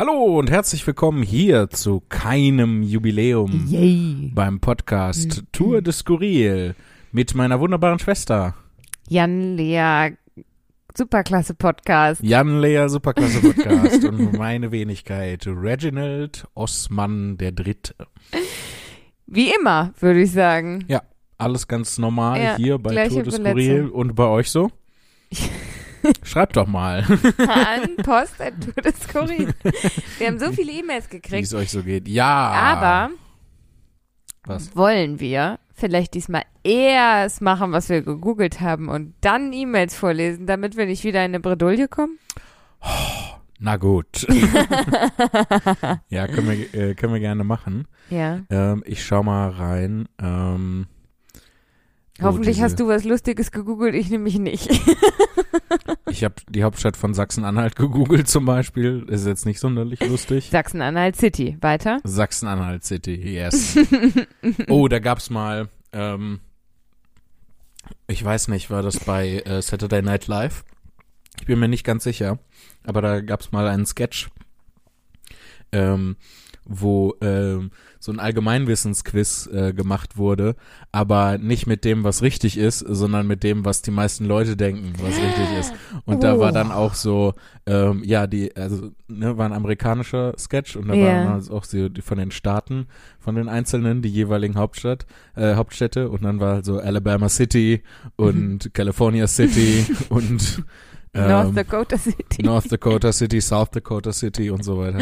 Hallo und herzlich willkommen hier zu keinem Jubiläum Yay. beim Podcast Tour de Skurril mit meiner wunderbaren Schwester Jan Lea, Superklasse Podcast. Jan Lea Superklasse Podcast und meine Wenigkeit Reginald Osman der Dritte. Wie immer, würde ich sagen. Ja, alles ganz normal Ja, hier bei Tour de. Skurril und bei euch so? Schreibt doch mal, An Post. Wir haben so viele E-Mails wie gekriegt. es euch so geht. Ja. Aber Was? wollen wir vielleicht diesmal erst machen, was wir gegoogelt haben und dann E-Mails vorlesen, damit wir nicht wieder in eine Bredouille kommen? Na gut. ja, können wir, äh, können wir gerne machen. Ja. Ähm, ich schau mal rein. Ähm, Hoffentlich diese- hast du was Lustiges gegoogelt, ich nämlich nicht. Ich habe die Hauptstadt von Sachsen-Anhalt gegoogelt zum Beispiel. Ist jetzt nicht sonderlich lustig. Sachsen-Anhalt City. Weiter? Sachsen-Anhalt City, yes. oh, da gab's mal, ähm, ich weiß nicht, war das bei äh, Saturday Night Live? Ich bin mir nicht ganz sicher, aber da gab's mal einen Sketch, ähm, wo ähm, so ein Allgemeinwissensquiz äh, gemacht wurde, aber nicht mit dem, was richtig ist, sondern mit dem, was die meisten Leute denken, was richtig ist. Und da war Oh. dann auch so, ähm, ja, die, also, ne, war ein amerikanischer Sketch und da Ja. waren also auch so die von den Staaten, von den Einzelnen, die jeweiligen Hauptstadt, äh, Hauptstädte und dann war halt so Alabama City und California City und North Dakota City. North Dakota City, South Dakota City und so weiter.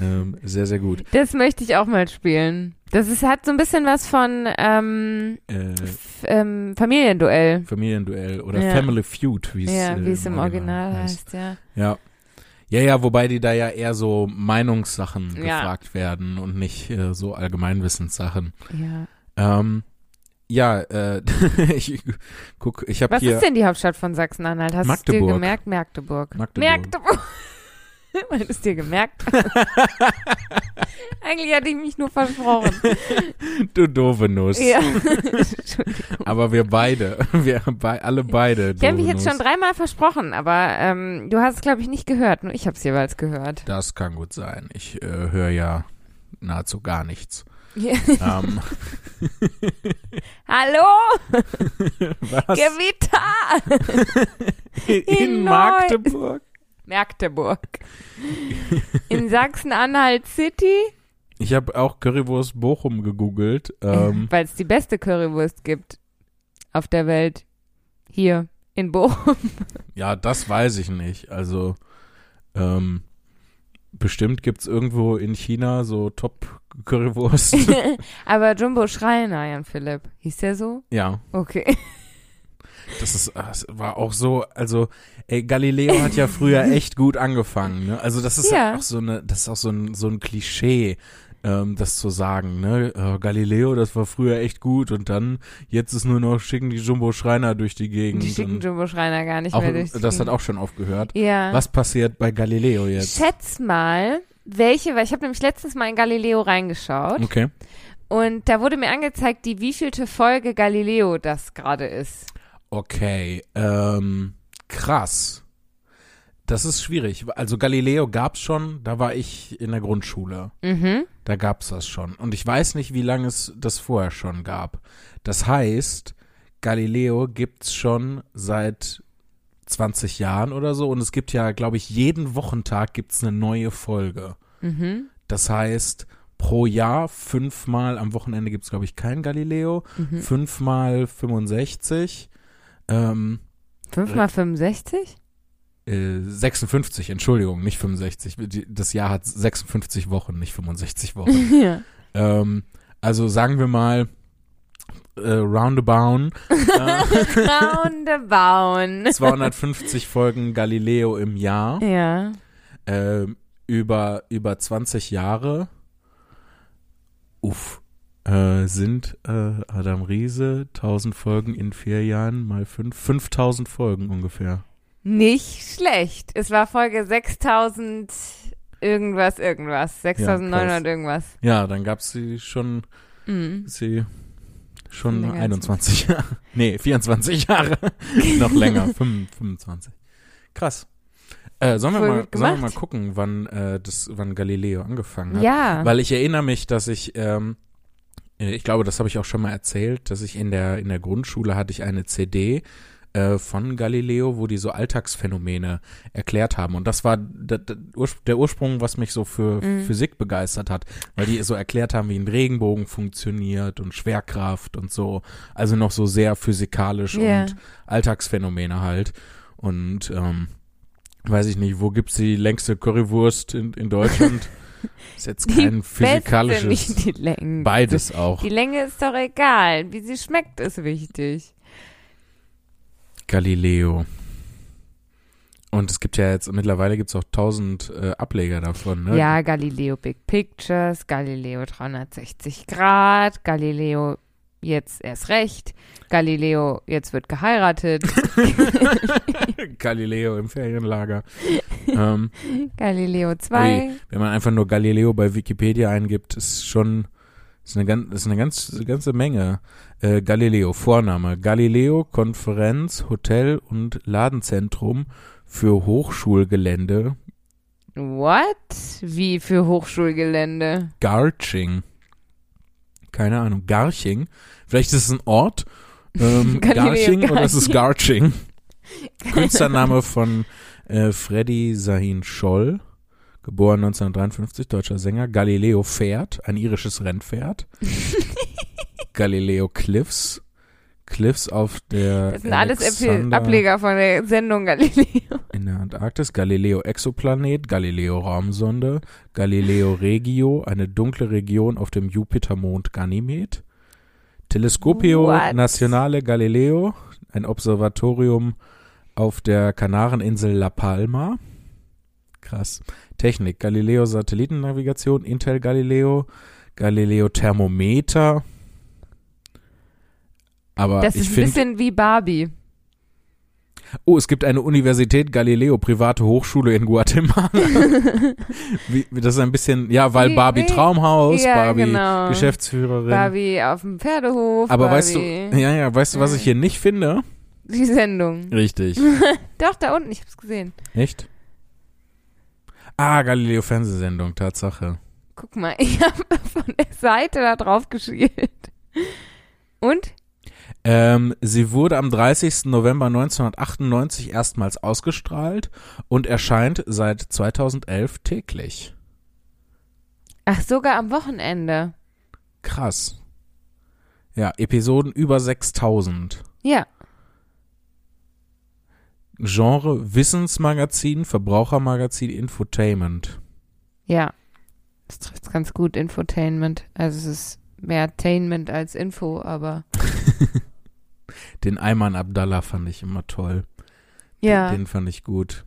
Ähm, sehr, sehr gut. Das möchte ich auch mal spielen. Das ist, hat so ein bisschen was von ähm, Äh, ähm, Familienduell. Familienduell oder Ja. Family Feud, wie es Ja, äh, es im Original heißt, ja. Ja. Ja, ja, wobei die da ja eher so Meinungssachen Ja. gefragt werden und nicht äh, so Allgemeinwissenssachen. ja. Ähm, ja, äh, ich guck, ich habe Was hier ist denn die Hauptstadt von Sachsen-Anhalt? Hast du es dir Magdeburg. gemerkt? Magdeburg. Magdeburg. Magdeburg. Du es dir gemerkt. Eigentlich hatte ich mich nur versprochen. du doofe Nuss. ja. Aber wir beide, wir bei, alle beide. Ich habe mich jetzt schon dreimal versprochen, aber ähm, du hast es, glaube ich, nicht gehört. Nur ich habe es jeweils gehört. Das kann gut sein. Ich äh, höre ja nahezu gar nichts. Ja. ähm, Hallo, was? Gewitter! In, in Magdeburg? Magdeburg. In Sachsen-Anhalt City, Ich habe auch Currywurst Bochum gegoogelt. Ähm, weil es die beste Currywurst gibt auf der Welt. Hier in Bochum. Ja, das weiß ich nicht. Also, ähm, bestimmt gibt's irgendwo in China so Top-Currywurst. Aber Jumbo Schreiner, Jan Philipp. Hieß der so? ja, Okay. das ist, das war auch so, also, ey, Galileo hat ja früher echt gut angefangen, ne? Also, das ist ja. Ja. auch so eine, das ist auch so ein, so ein Klischee, ähm, das zu sagen, ne? Äh, Galileo, das war früher echt gut und dann, jetzt ist nur noch, schicken die Jumbo Schreiner durch die Gegend. Die schicken Jumbo Schreiner gar nicht auch, mehr durch. die das hat auch schon aufgehört. Ja. Was passiert bei Galileo jetzt? Schätz mal, welche, weil ich habe nämlich letztens mal in Galileo reingeschaut Okay. und da wurde mir angezeigt, die wievielte Folge Galileo das gerade ist. Okay, ähm, krass. Das ist schwierig. Also Galileo gab's schon, da war ich in der Grundschule. Mhm. Da gab's das schon. Und ich weiß nicht, wie lange es das vorher schon gab. Das heißt, Galileo gibt's schon seit 20 Jahren oder so. Und es gibt ja, glaube ich, jeden Wochentag gibt's eine neue Folge. Mhm. Das heißt, pro Jahr fünfmal, am Wochenende gibt's glaube ich, kein Galileo. Mhm. Fünfmal 65. Ähm, 5 mal 65? Äh, 56, Entschuldigung, nicht 65. Die- Das Jahr hat 56 Wochen, nicht 65 Wochen. ja. ähm, also sagen wir mal äh, roundabout äh, Roundabout. 250 Folgen Galileo im Jahr Ja. ähm, über über 20 Jahre. Uff. Äh, sind äh, Adam Riese 1000 Folgen in vier Jahren mal fünf 5000 Folgen ungefähr. Nicht schlecht. Es war Folge 6000 irgendwas, irgendwas. 6900 krass. irgendwas. Ja, dann gab's sie schon Mhm. sie schon Länger als 21 Jahre. Nee, 24 Jahre. Noch länger, 25. Krass. Äh, sollen, wir Voll mal, sollen wir mal gucken, wann, äh, das, wann Galileo angefangen hat? Ja. Weil ich erinnere mich, dass ich, ähm, äh, ich glaube, das habe ich auch schon mal erzählt, dass ich in der, in der Grundschule hatte ich eine CD äh, von Galileo, wo die so Alltagsphänomene erklärt haben. Und das war der, der Urspr- der Ursprung, was mich so für Mhm. Physik begeistert hat, weil die so erklärt haben, wie ein Regenbogen funktioniert und Schwerkraft und so. Also noch so sehr physikalisch Ja. und Alltagsphänomene halt. Und ähm, weiß ich nicht, wo gibt's die längste Currywurst in, in Deutschland? Ist jetzt kein Beste, physikalisches. nicht die Längen. Beides auch. Die Länge ist doch egal. Wie sie schmeckt, ist wichtig. Galileo. Und es gibt ja jetzt, mittlerweile gibt es auch tausend äh, Ableger davon, ne? Ja, Galileo Big Pictures, Galileo 360 Grad, Galileo jetzt erst recht, Galileo jetzt wird geheiratet, Galileo im Ferienlager. ähm, Galileo 2. wenn man einfach nur Galileo bei Wikipedia eingibt, ist schon ist eine, ganz, ist eine ganz, ganze Menge. Äh, Galileo, Vorname. Galileo, Konferenz, Hotel und Ladenzentrum für Hochschulgelände What? Wie für Hochschulgelände? Garching. Keine Ahnung. Garching. Vielleicht ist es ein Ort. Ähm, Galileo Garching oder ist es Garching? Künstlername von äh, Freddy Sahin Scholl. Geboren 1953, deutscher Sänger. Galileo Pferd, ein irisches Rennpferd. Galileo Cliffs. Cliffs auf der Das sind alles Alexander- Ableger von der Sendung Galileo. in der Antarktis, Galileo Exoplanet, Galileo Raumsonde, Galileo Regio, eine dunkle Region auf dem Jupitermond Ganymed, Telescopio What? Nacionale Galileo, ein Observatorium auf der Kanareninsel La Palma. Krass. Technik, Galileo Satellitennavigation, Intel Galileo, Galileo Thermometer. Aber Das ist ein bisschen wie Barbie. Oh, es gibt eine Universität Galileo, private Hochschule in Guatemala. wie, das ist ein bisschen, ja, weil Barbie Traumhaus, Ja, Barbie genau. Geschäftsführerin. Barbie auf dem Pferdehof. Aber Barbie. weißt du, ja, ja, weißt du, was ich hier nicht finde? Die Sendung. Richtig. Doch, da unten, ich hab's gesehen. Echt? Ah, Galileo Fernsehsendung, Tatsache. Guck mal, ich habe von der Seite da drauf geschielt. Und? Ähm, sie wurde am 30. November 1998 erstmals ausgestrahlt und erscheint seit 2011 täglich. Ach, sogar am Wochenende. Krass. Ja, Episoden über 6000. Ja. Genre Wissensmagazin, Verbrauchermagazin, Infotainment. Ja. Das trifft ganz gut, Infotainment. Also es ist mehr Tainment als Info, aber Den Ayman Abdallah fand ich immer toll. ja. Den, den fand ich gut.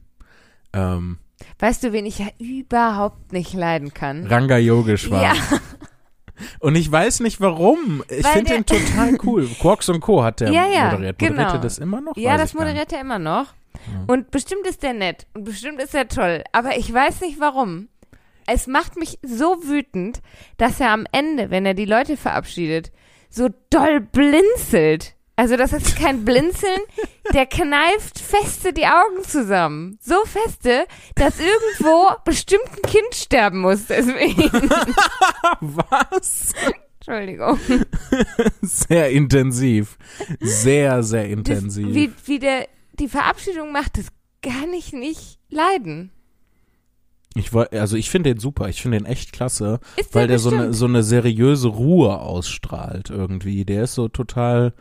Ähm, weißt du, wen ich ja überhaupt nicht leiden kann? Ranga Yogeshwar. Ja, Und ich weiß nicht warum. Ich finde den total cool. Quarks und Co. hat der Ja, ja, moderiert. Moderiert genau. er das immer noch? ja Weiß das moderiert er immer noch. Ja. Und bestimmt ist der nett und bestimmt ist er toll, aber ich weiß nicht warum. Es macht mich so wütend, dass er am Ende, wenn er die Leute verabschiedet, so doll blinzelt. Also das ist kein Blinzeln, der kneift feste die Augen zusammen. So feste, dass irgendwo bestimmt ein Kind sterben muss deswegen. Was? Entschuldigung. Sehr intensiv. Sehr, sehr Das, intensiv. wie, wie der die Verabschiedung macht, das kann ich nicht leiden. Ich war, also ich finde den super. Ich finde den echt klasse. Ist weil der so bestimmt. eine, so eine seriöse Ruhe ausstrahlt irgendwie. Der ist so total,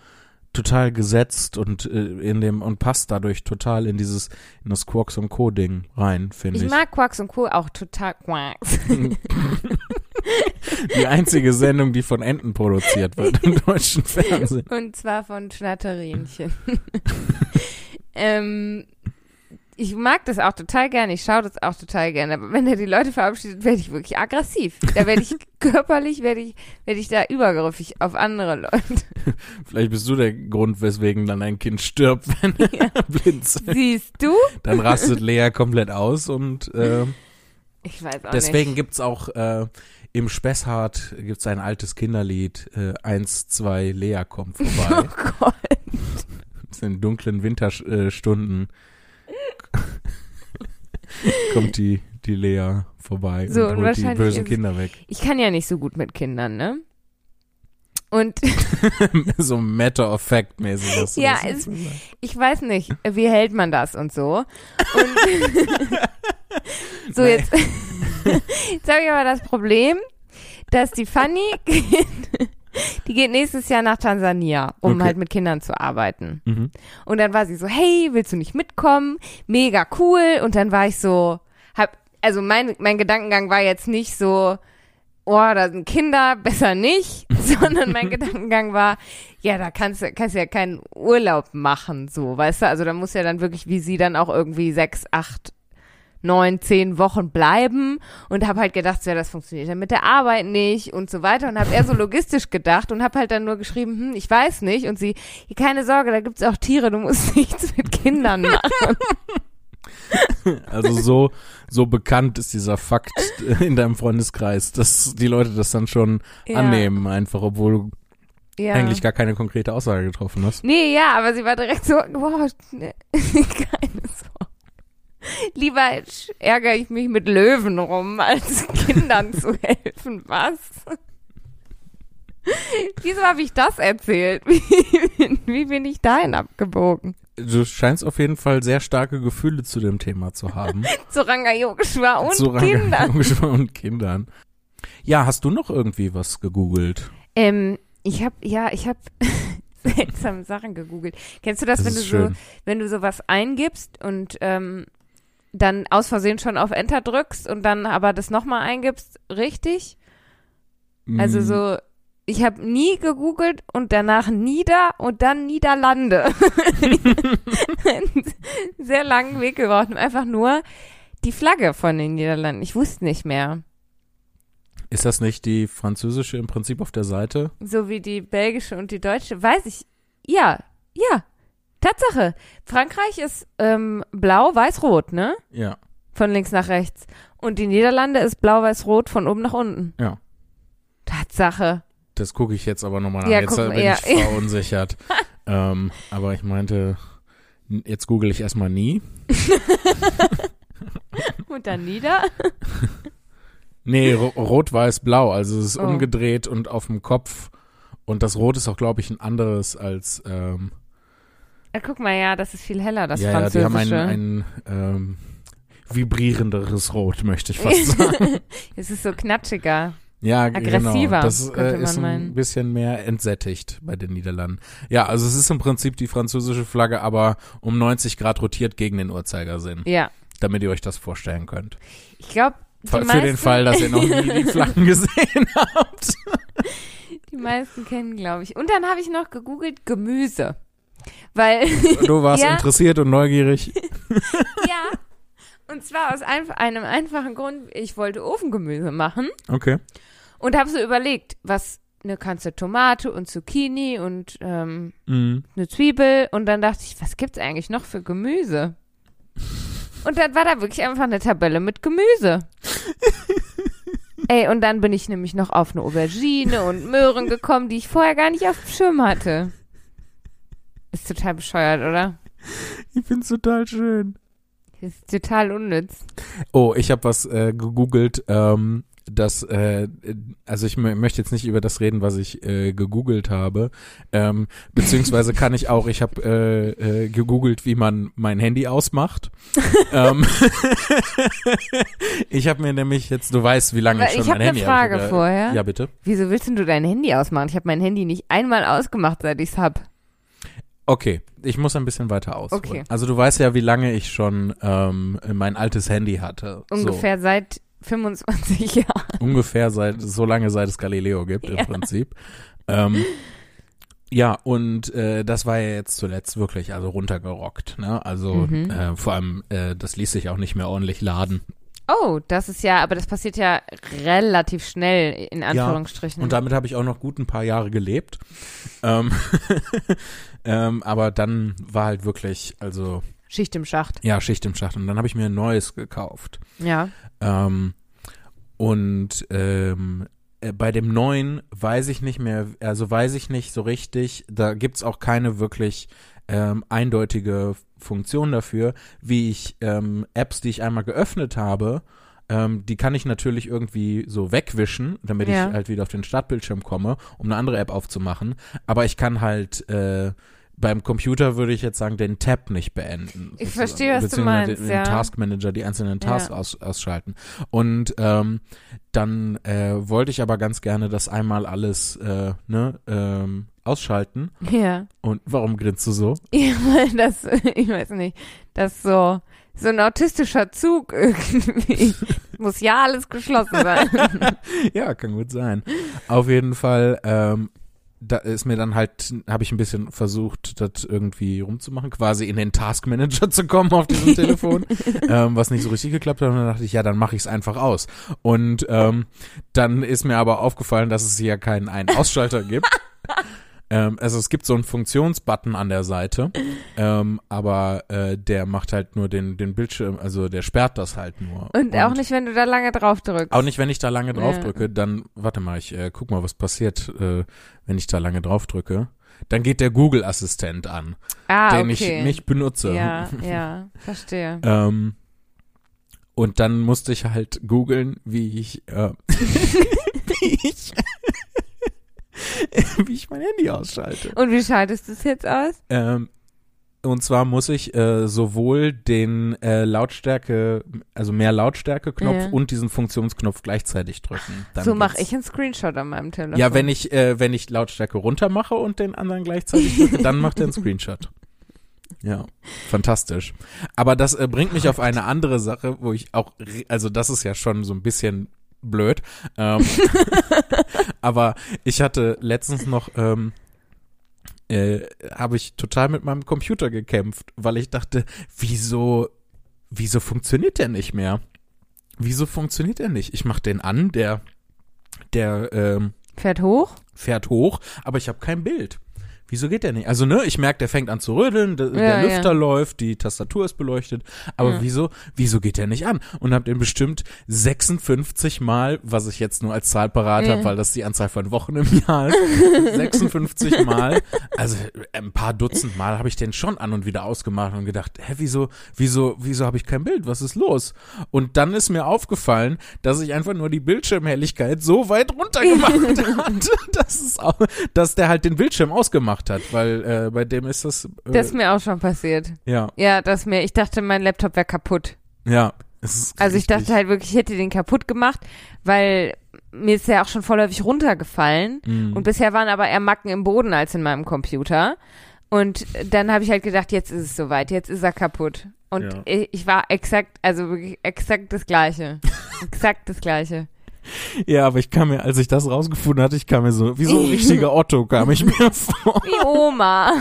total gesetzt und äh, in dem und passt dadurch total in dieses, in das Quarks und Co. Ding rein, finde Ich ich. mag Quarks und Co. auch total Quarks. Die einzige Sendung, die von Enten produziert wird im deutschen Fernsehen. Und zwar von Schnatterinchen. ähm, ich mag das auch total gerne, ich schaue das auch total gerne, aber wenn er die Leute verabschiedet, werde ich wirklich aggressiv. Da werde ich körperlich, werde ich, werde ich da übergriffig auf andere Leute. Vielleicht bist du der Grund, weswegen dann ein Kind stirbt, wenn er blinzelt. Siehst du? Dann rastet Lea komplett aus und äh, Ich weiß auch deswegen nicht. gibt's auch äh, im Spessart gibt's ein altes Kinderlied, äh, eins, zwei, Lea kommt vorbei. Oh Gott. Das sind dunklen Winterstunden. kommt die, die Lea vorbei So, und holt die bösen Kinder weg. Ich kann ja nicht so gut mit Kindern, ne? Und so matter of fact mäßig. Ja, es- ich weiß nicht, wie hält man das und so. Und so jetzt, jetzt habe ich aber das Problem, dass die Fanny, die geht nächstes Jahr nach Tansania, um Okay. halt mit Kindern zu arbeiten. Mhm. Und dann war sie so, hey, willst du nicht mitkommen? Mega cool. Und dann war ich so, hab, also mein, mein Gedankengang war jetzt nicht so, oh, da sind Kinder, besser nicht, sondern mein Gedankengang war, ja, da kannst du, kannst du ja keinen Urlaub machen, so, weißt du? Also da muss ja dann wirklich, wie sie dann auch irgendwie sechs, acht, neun, zehn Wochen bleiben und habe halt gedacht, so, ja, das funktioniert ja mit der Arbeit nicht und so weiter und habe eher so logistisch gedacht und habe halt dann nur geschrieben, hm, ich weiß nicht und sie, keine Sorge, da gibt's auch Tiere, du musst nichts mit Kindern machen. Also so, so bekannt ist dieser Fakt in deinem Freundeskreis, dass die Leute das dann schon Ja. annehmen, einfach, obwohl du Ja. eigentlich gar keine konkrete Aussage getroffen hast. Nee, ja, aber sie war direkt so, ne, keine Sorge. Lieber ärgere ich mich mit Löwen rum, als Kindern zu helfen. Was? Wieso habe ich das erzählt? Wie, wie bin ich dahin abgebogen? Du scheinst auf jeden Fall sehr starke Gefühle zu dem Thema zu haben. Zu Ranga Yogeshwar und zu Rang- Kindern. und Kindern. Ja, hast du noch irgendwie was gegoogelt? Ähm, ich habe, ja, ich habe seltsame Sachen gegoogelt. Kennst du das, Das wenn du ist so, schön. wenn du sowas eingibst und ähm, dann aus Versehen schon auf Enter drückst und dann aber das nochmal eingibst, richtig? Also Mm, so, ich habe nie gegoogelt und danach Nieder und dann Niederlande. Sehr langen Weg gebraucht, einfach nur die Flagge von den Niederlanden. Ich wusste nicht mehr. Ist das nicht die französische im Prinzip auf der Seite? So wie die belgische und die deutsche. Weiß ich. Ja, ja. Tatsache. Frankreich ist ähm, blau, weiß, rot, ne? Ja. Von links nach rechts. Und die Niederlande ist blau, weiß, rot von oben nach unten. Ja. Tatsache. Das gucke ich jetzt aber nochmal nach. Ja, jetzt guck- bin ja. ich verunsichert. ähm, aber ich meinte, jetzt google ich erstmal nie. Und dann nieder. Nee, ro rot, weiß, blau. Also es ist Oh. umgedreht und auf dem Kopf. Und das Rot ist auch, glaube ich, ein anderes als. Ähm, Ja, guck mal, ja, das ist viel heller, das ja, ja, die Französische. haben ein, ein ähm, vibrierenderes Rot, möchte ich fast sagen. es ist so knatschiger. Ja, Aggressiver, genau. Das äh, ist ein meinen. bisschen mehr entsättigt bei den Niederlanden. Ja, also es ist im Prinzip die französische Flagge, aber um 90 Grad rotiert gegen den Uhrzeigersinn, Ja. damit ihr euch das vorstellen könnt. Ich glaube, Für, den Fall, dass ihr noch nie die Flaggen gesehen habt. die meisten kennen, glaube ich. Und dann habe ich noch gegoogelt Gemüse. Weil, Du warst Ja. interessiert und neugierig. ja, und zwar aus einf einem einfachen Grund, ich wollte Ofengemüse machen Okay. und habe so überlegt, was, ne, kannst du Tomate und Zucchini und ähm, Mhm. eine Zwiebel und dann dachte ich, was gibt's eigentlich noch für Gemüse? Und dann war da wirklich einfach eine Tabelle mit Gemüse. Ey, und dann bin ich nämlich noch auf eine Aubergine und Möhren gekommen, die ich vorher gar nicht auf dem Schirm hatte. Ist total bescheuert, oder? Ich find's total schön. Ist total unnütz. Oh, ich habe was äh, gegoogelt, ähm, das, äh, also ich mö- möchte jetzt nicht über das reden, was ich äh, gegoogelt habe, ähm, beziehungsweise kann ich auch, ich habe äh, äh, gegoogelt, wie man mein Handy ausmacht. ähm, ich habe mir nämlich jetzt, du weißt, wie lange ich schon ich habe mein eine Handy Frage habe. vorher. Ja, bitte. Wieso willst denn du dein Handy ausmachen? Ich habe mein Handy nicht einmal ausgemacht, seit ich's hab. Okay, ich muss ein bisschen weiter ausholen. Okay. Also du weißt ja, wie lange ich schon ähm, mein altes Handy hatte. Ungefähr seit 25 Jahren. So, ungefähr seit so lange, seit es Galileo gibt im Prinzip. Ähm, ja, und äh, das war ja jetzt zuletzt wirklich also runtergerockt. Ne? Also Mhm. äh, vor allem, äh, das ließ sich auch nicht mehr ordentlich laden. Oh, das ist ja, aber das passiert ja relativ schnell, in Anführungsstrichen. Und damit habe ich auch noch gut ein paar Jahre gelebt. ähm, ähm, aber dann war halt wirklich, also Schicht im Schacht. ja, Schicht im Schacht. Und dann habe ich mir ein neues gekauft. Ja. Ähm, und ähm, äh, bei dem neuen weiß ich nicht mehr, also weiß ich nicht so richtig, da gibt's auch keine wirklich ähm, eindeutige Funktion dafür, wie ich ähm, Apps, die ich einmal geöffnet habe, ähm, die kann ich natürlich irgendwie so wegwischen, damit Ja. ich halt wieder auf den Startbildschirm komme, um eine andere App aufzumachen. Aber ich kann halt äh, beim Computer würde ich jetzt sagen, den Tab nicht beenden. Ich verstehe, was du Beziehungsweise meinst, Den ja. Taskmanager, die einzelnen Tasks Ja. aus, ausschalten. Und ähm, dann äh, wollte ich aber ganz gerne das einmal alles äh, ne, ähm, ausschalten. Ja. Und warum grinst du so? Ja, weil das, ich weiß nicht, das so, so ein autistischer Zug irgendwie. Muss ja alles geschlossen sein. ja, kann gut sein. Auf jeden Fall, ähm, da ist mir dann halt, habe ich ein bisschen versucht, das irgendwie rumzumachen, quasi in den Taskmanager zu kommen auf diesem Telefon, ähm, was nicht so richtig geklappt hat. Und dann dachte ich, ja, dann mache ich es einfach aus. Und ähm, dann ist mir aber aufgefallen, dass es hier keinen einen Ausschalter gibt. Ähm, also es gibt so einen Funktionsbutton an der Seite, ähm, aber äh, der macht halt nur den, den Bildschirm, also der sperrt das halt nur. Und auch nicht, wenn du da lange drauf drückst. Auch nicht, wenn ich da lange drauf Ja. drücke, dann, warte mal, ich äh, guck mal, was passiert, äh, wenn ich da lange drauf drücke. Dann geht der Google-Assistent an, ah, den okay. ich nicht benutze. Ja, ja, verstehe. Ähm, und dann musste ich halt googeln, wie ich, äh, wie ich, wie ich mein Handy ausschalte. Und wie schaltest du es jetzt aus? Ähm, und zwar muss ich äh, sowohl den äh, Lautstärke, also mehr Lautstärke-Knopf Ja. und diesen Funktionsknopf gleichzeitig drücken. Dann so mache ich einen Screenshot an meinem Telefon. Ja, wenn ich, äh, wenn ich Lautstärke runter mache und den anderen gleichzeitig drücke, dann macht er einen Screenshot. Ja, fantastisch. Aber das äh, bringt mich auf eine andere Sache, wo ich auch, also das ist ja schon so ein bisschen blöd. Ähm, aber ich hatte letztens noch, ähm, äh, habe ich total mit meinem Computer gekämpft, weil ich dachte, wieso, wieso funktioniert der nicht mehr? Wieso funktioniert er nicht? Ich mach den an, der, der, ähm, Fährt hoch? fährt hoch, aber ich habe kein Bild. Wieso geht der nicht? Also, ne, ich merke, der fängt an zu rödeln, der, der Ja, Lüfter ja. läuft, die Tastatur ist beleuchtet, aber Ja. wieso, wieso geht der nicht an? Und habe den bestimmt 56 Mal, was ich jetzt nur als Zahl parat habe, weil das die Anzahl von Wochen im Jahr ist, 56 Mal, also ein paar Dutzend Mal habe ich den schon an und wieder ausgemacht und gedacht, hä, wieso, wieso, wieso habe ich kein Bild? Was ist los? Und dann ist mir aufgefallen, dass ich einfach nur die Bildschirmhelligkeit so weit runtergemacht hatte, dass es auch, dass der halt den Bildschirm ausgemacht hat, weil äh, bei dem ist das, äh, Das ist mir auch schon passiert. ja, Ja, das mir, ich dachte, mein Laptop wäre kaputt. ja. Es ist Also ich dachte halt wirklich, ich hätte den kaputt gemacht, weil mir ist ja auch schon vorläufig runtergefallen. Mhm. Und bisher waren aber eher Macken im Boden als in meinem Computer. Und dann habe ich halt gedacht, jetzt ist es soweit, jetzt ist er kaputt. Und Ja. ich, ich war exakt, also wirklich exakt das Gleiche. exakt das Gleiche. Ja, aber ich kam mir, als ich das rausgefunden hatte, ich kam mir so, wie so ein richtiger Otto kam ich mir vor. Wie Oma.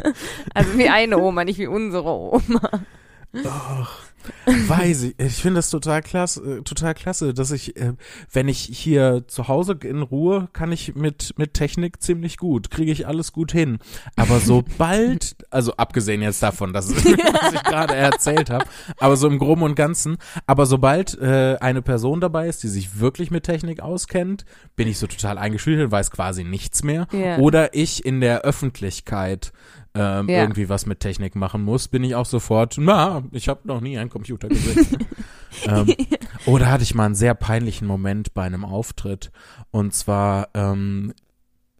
also wie eine Oma, nicht wie unsere Oma. Weiß ich. Ich finde das total klasse, äh, total klasse, dass ich, äh, wenn ich hier zu Hause in Ruhe, kann ich mit, mit Technik ziemlich gut, kriege ich alles gut hin. Aber sobald, also abgesehen jetzt davon, dass was ich gerade erzählt habe, aber so im Groben und Ganzen, aber sobald äh, eine Person dabei ist, die sich wirklich mit Technik auskennt, bin ich so total eingeschüchtert, weiß quasi nichts mehr. Ja. Oder ich in der Öffentlichkeit ähm, Ja. irgendwie was mit Technik machen muss, bin ich auch sofort, na, ich habe noch nie einen Computer gesehen. ähm, oder hatte ich mal einen sehr peinlichen Moment bei einem Auftritt. Und zwar ähm,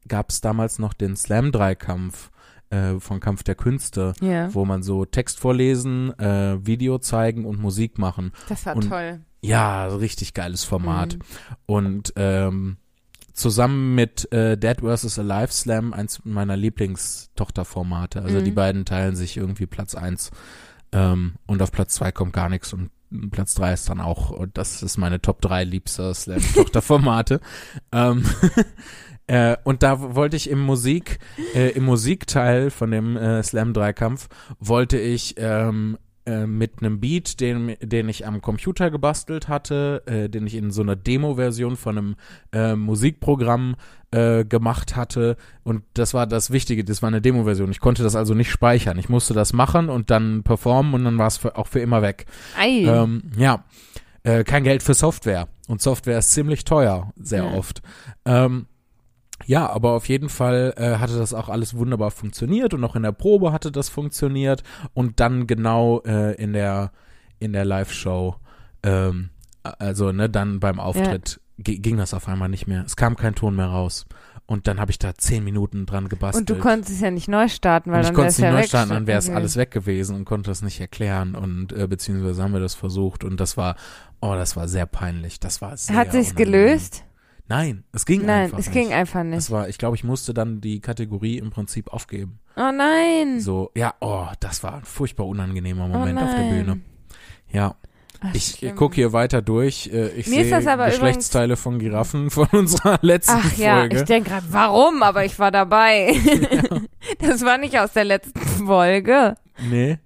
gab es damals noch den Slam-Dreikampf äh, von Kampf der Künste, Ja, wo man so Text vorlesen, äh, Video zeigen und Musik machen. das war und- toll. Ja, richtig geiles Format. Mhm. Und ähm, zusammen mit äh, Dead vs. Alive Slam eins meiner Lieblingstochterformate. Also Mhm. die beiden teilen sich irgendwie Platz eins ähm, und auf Platz zwei kommt gar nichts und Platz drei ist dann auch, und das ist meine Top drei liebster Slam-Tochterformate. ähm, äh, und da wollte ich im Musik, äh, im Musikteil von dem äh, Slam-Dreikampf, wollte ich ähm, äh, mit einem Beat, den, den ich am Computer gebastelt hatte, äh, den ich in so einer Demo-Version von einem äh, Musikprogramm äh, gemacht hatte. Und das war das Wichtige, das war eine Demo-Version. Ich konnte das also nicht speichern. Ich musste das machen und dann performen und dann war es auch für immer weg. Ei. Ähm, ja, äh, kein Geld für Software. Und Software ist ziemlich teuer, sehr Ja. oft. Ähm, Ja, aber auf jeden Fall äh, hatte das auch alles wunderbar funktioniert und auch in der Probe hatte das funktioniert und dann genau äh, in der in der Live-Show, ähm, also ne, dann beim Auftritt gi- ging das auf einmal nicht mehr. Es kam kein Ton mehr raus und dann habe ich da zehn Minuten dran gebastelt. Und du konntest es ja nicht neu starten, weil Und ich dann wäre es ja neu starten, dann wäre es alles weg gewesen und konnte das nicht erklären und äh, beziehungsweise haben wir das versucht und das war, oh, das war sehr peinlich. Das war sehr Hat sich's unangenehm. gelöst? Nein, es ging Nein, einfach es nicht. ging einfach nicht. Das war, ich glaube, ich musste dann die Kategorie im Prinzip aufgeben. Oh nein. So, ja, oh, das war ein furchtbar unangenehmer oh Moment nein. auf der Bühne. Ja, Ach, ich gucke hier weiter durch. Äh, Ich Mir ist sehe das aber Geschlechtsteile von Giraffen von unserer letzten Ach ja, Folge. ich denke gerade, warum? Aber ich war dabei. Das war nicht aus der letzten Folge. nee,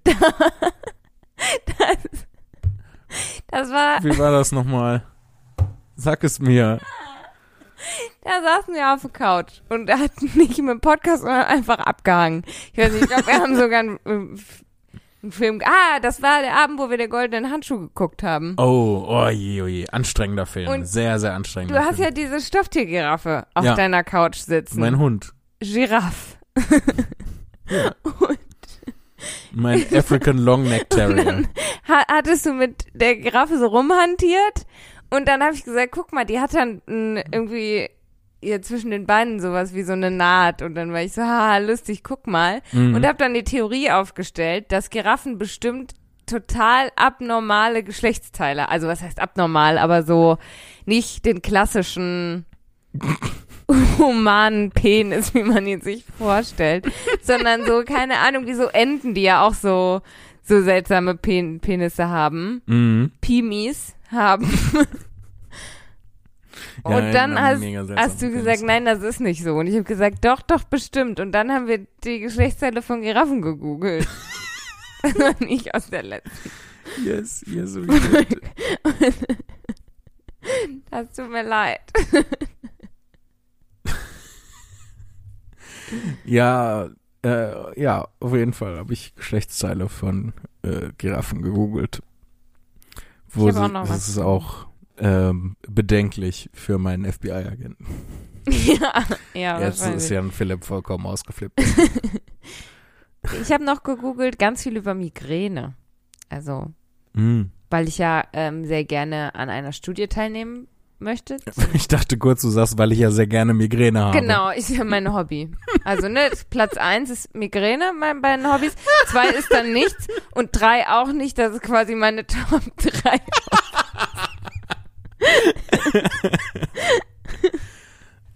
Das war, wie war das nochmal? Sag es mir. Da saßen wir auf der Couch und er hat nicht mit dem Podcast, sondern einfach abgehangen. Ich weiß nicht, ich glaube, wir haben sogar einen, äh, einen Film. Ah, das war der Abend, wo wir den goldenen Handschuh geguckt haben. Oh, oh je, oh je. Anstrengender Film. Und sehr, sehr Du anstrengender hast Film. ja diese Stofftiergiraffe auf Ja. deiner Couch sitzen. mein Hund. Giraffe. Mein African Longneck Terrier. ha hattest du mit der Giraffe so rumhantiert und dann habe ich gesagt, guck mal, die hat dann irgendwie ihr zwischen den Beinen sowas wie so eine Naht und dann war ich so, haha, lustig, guck mal. Mhm. Und habe dann die Theorie aufgestellt, dass Giraffen bestimmt total abnormale Geschlechtsteile, also was heißt abnormal, aber so nicht den klassischen humanen Penis, wie man ihn sich vorstellt, sondern so, keine Ahnung, wie so Enten, die ja auch so, so seltsame Pen Penisse haben. Mhm. Pimis haben. Ja, und dann hast, hast du gesagt, nein, das ist nicht so. Und ich habe gesagt, doch, doch, bestimmt. Und dann haben wir die Geschlechtsteile von Giraffen gegoogelt. das war nicht aus der letzten. Yes, yes, did. Das tut mir leid. Ja, äh, ja, auf jeden Fall habe ich Geschlechtsteile von äh, Giraffen gegoogelt. Wo Ich hab auch sie, noch das was. ist auch ähm, bedenklich für meinen FBI-Agenten. ja, ja. Jetzt ist ja ein Philipp vollkommen ausgeflippt. ich habe noch gegoogelt ganz viel über Migräne. Also, mm. weil ich ja ähm, sehr gerne an einer Studie teilnehmen möchte. Ich dachte kurz, du sagst, weil ich ja sehr gerne Migräne habe. Genau, ist ja mein Hobby. Also, ne, Platz 1 ist Migräne, meine beiden Hobbys. Zwei ist dann nichts. Und drei auch nicht. Das ist quasi meine Top 3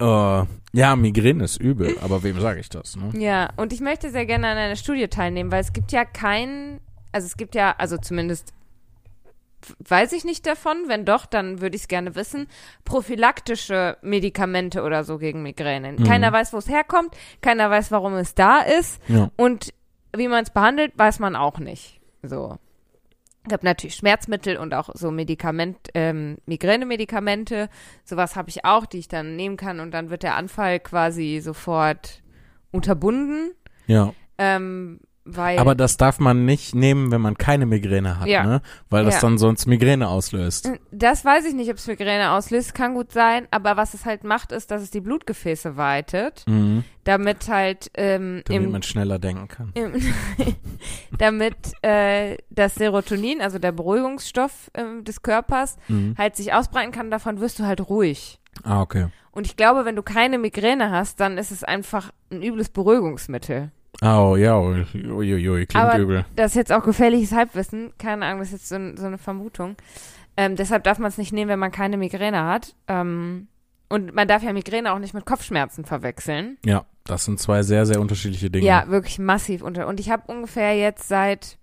uh, ja, Migräne ist übel, aber wem sage ich das? Ne? Ja, und ich möchte sehr gerne an einer Studie teilnehmen, weil es gibt ja keinen, also es gibt ja, also zumindest weiß ich nicht davon, wenn doch, dann würde ich es gerne wissen, prophylaktische Medikamente oder so gegen Migräne. Mhm. Keiner weiß, wo es herkommt, keiner weiß, warum es da ist ja. und wie man es behandelt, weiß man auch nicht. So. Es gibt natürlich Schmerzmittel und auch so Medikament, ähm, Migränemedikamente. Sowas habe ich auch, die ich dann nehmen kann und dann wird der Anfall quasi sofort unterbunden. ja. Ähm, weil Aber das darf man nicht nehmen, wenn man keine Migräne hat, Ja. ne? Weil das Ja. dann sonst Migräne auslöst. das weiß ich nicht, ob es Migräne auslöst, kann gut sein, aber was es halt macht, ist, dass es die Blutgefäße weitet, Mhm. damit halt ähm, Damit im man schneller denken kann. im, damit äh, das Serotonin, also der Beruhigungsstoff ähm, des Körpers, Mhm. halt sich ausbreiten kann, davon wirst du halt ruhig. Ah, okay. Und ich glaube, wenn du keine Migräne hast, dann ist es einfach ein übles Beruhigungsmittel. Oh, ja, uiuiui, klingt Aber übel. Das ist jetzt auch gefährliches Halbwissen, keine Ahnung, das ist jetzt so, so eine Vermutung. Ähm, deshalb darf man es nicht nehmen, wenn man keine Migräne hat. Ähm, und man darf ja Migräne auch nicht mit Kopfschmerzen verwechseln. Ja, das sind zwei sehr, sehr unterschiedliche Dinge. Ja, wirklich massiv. Unter und ich habe ungefähr jetzt seit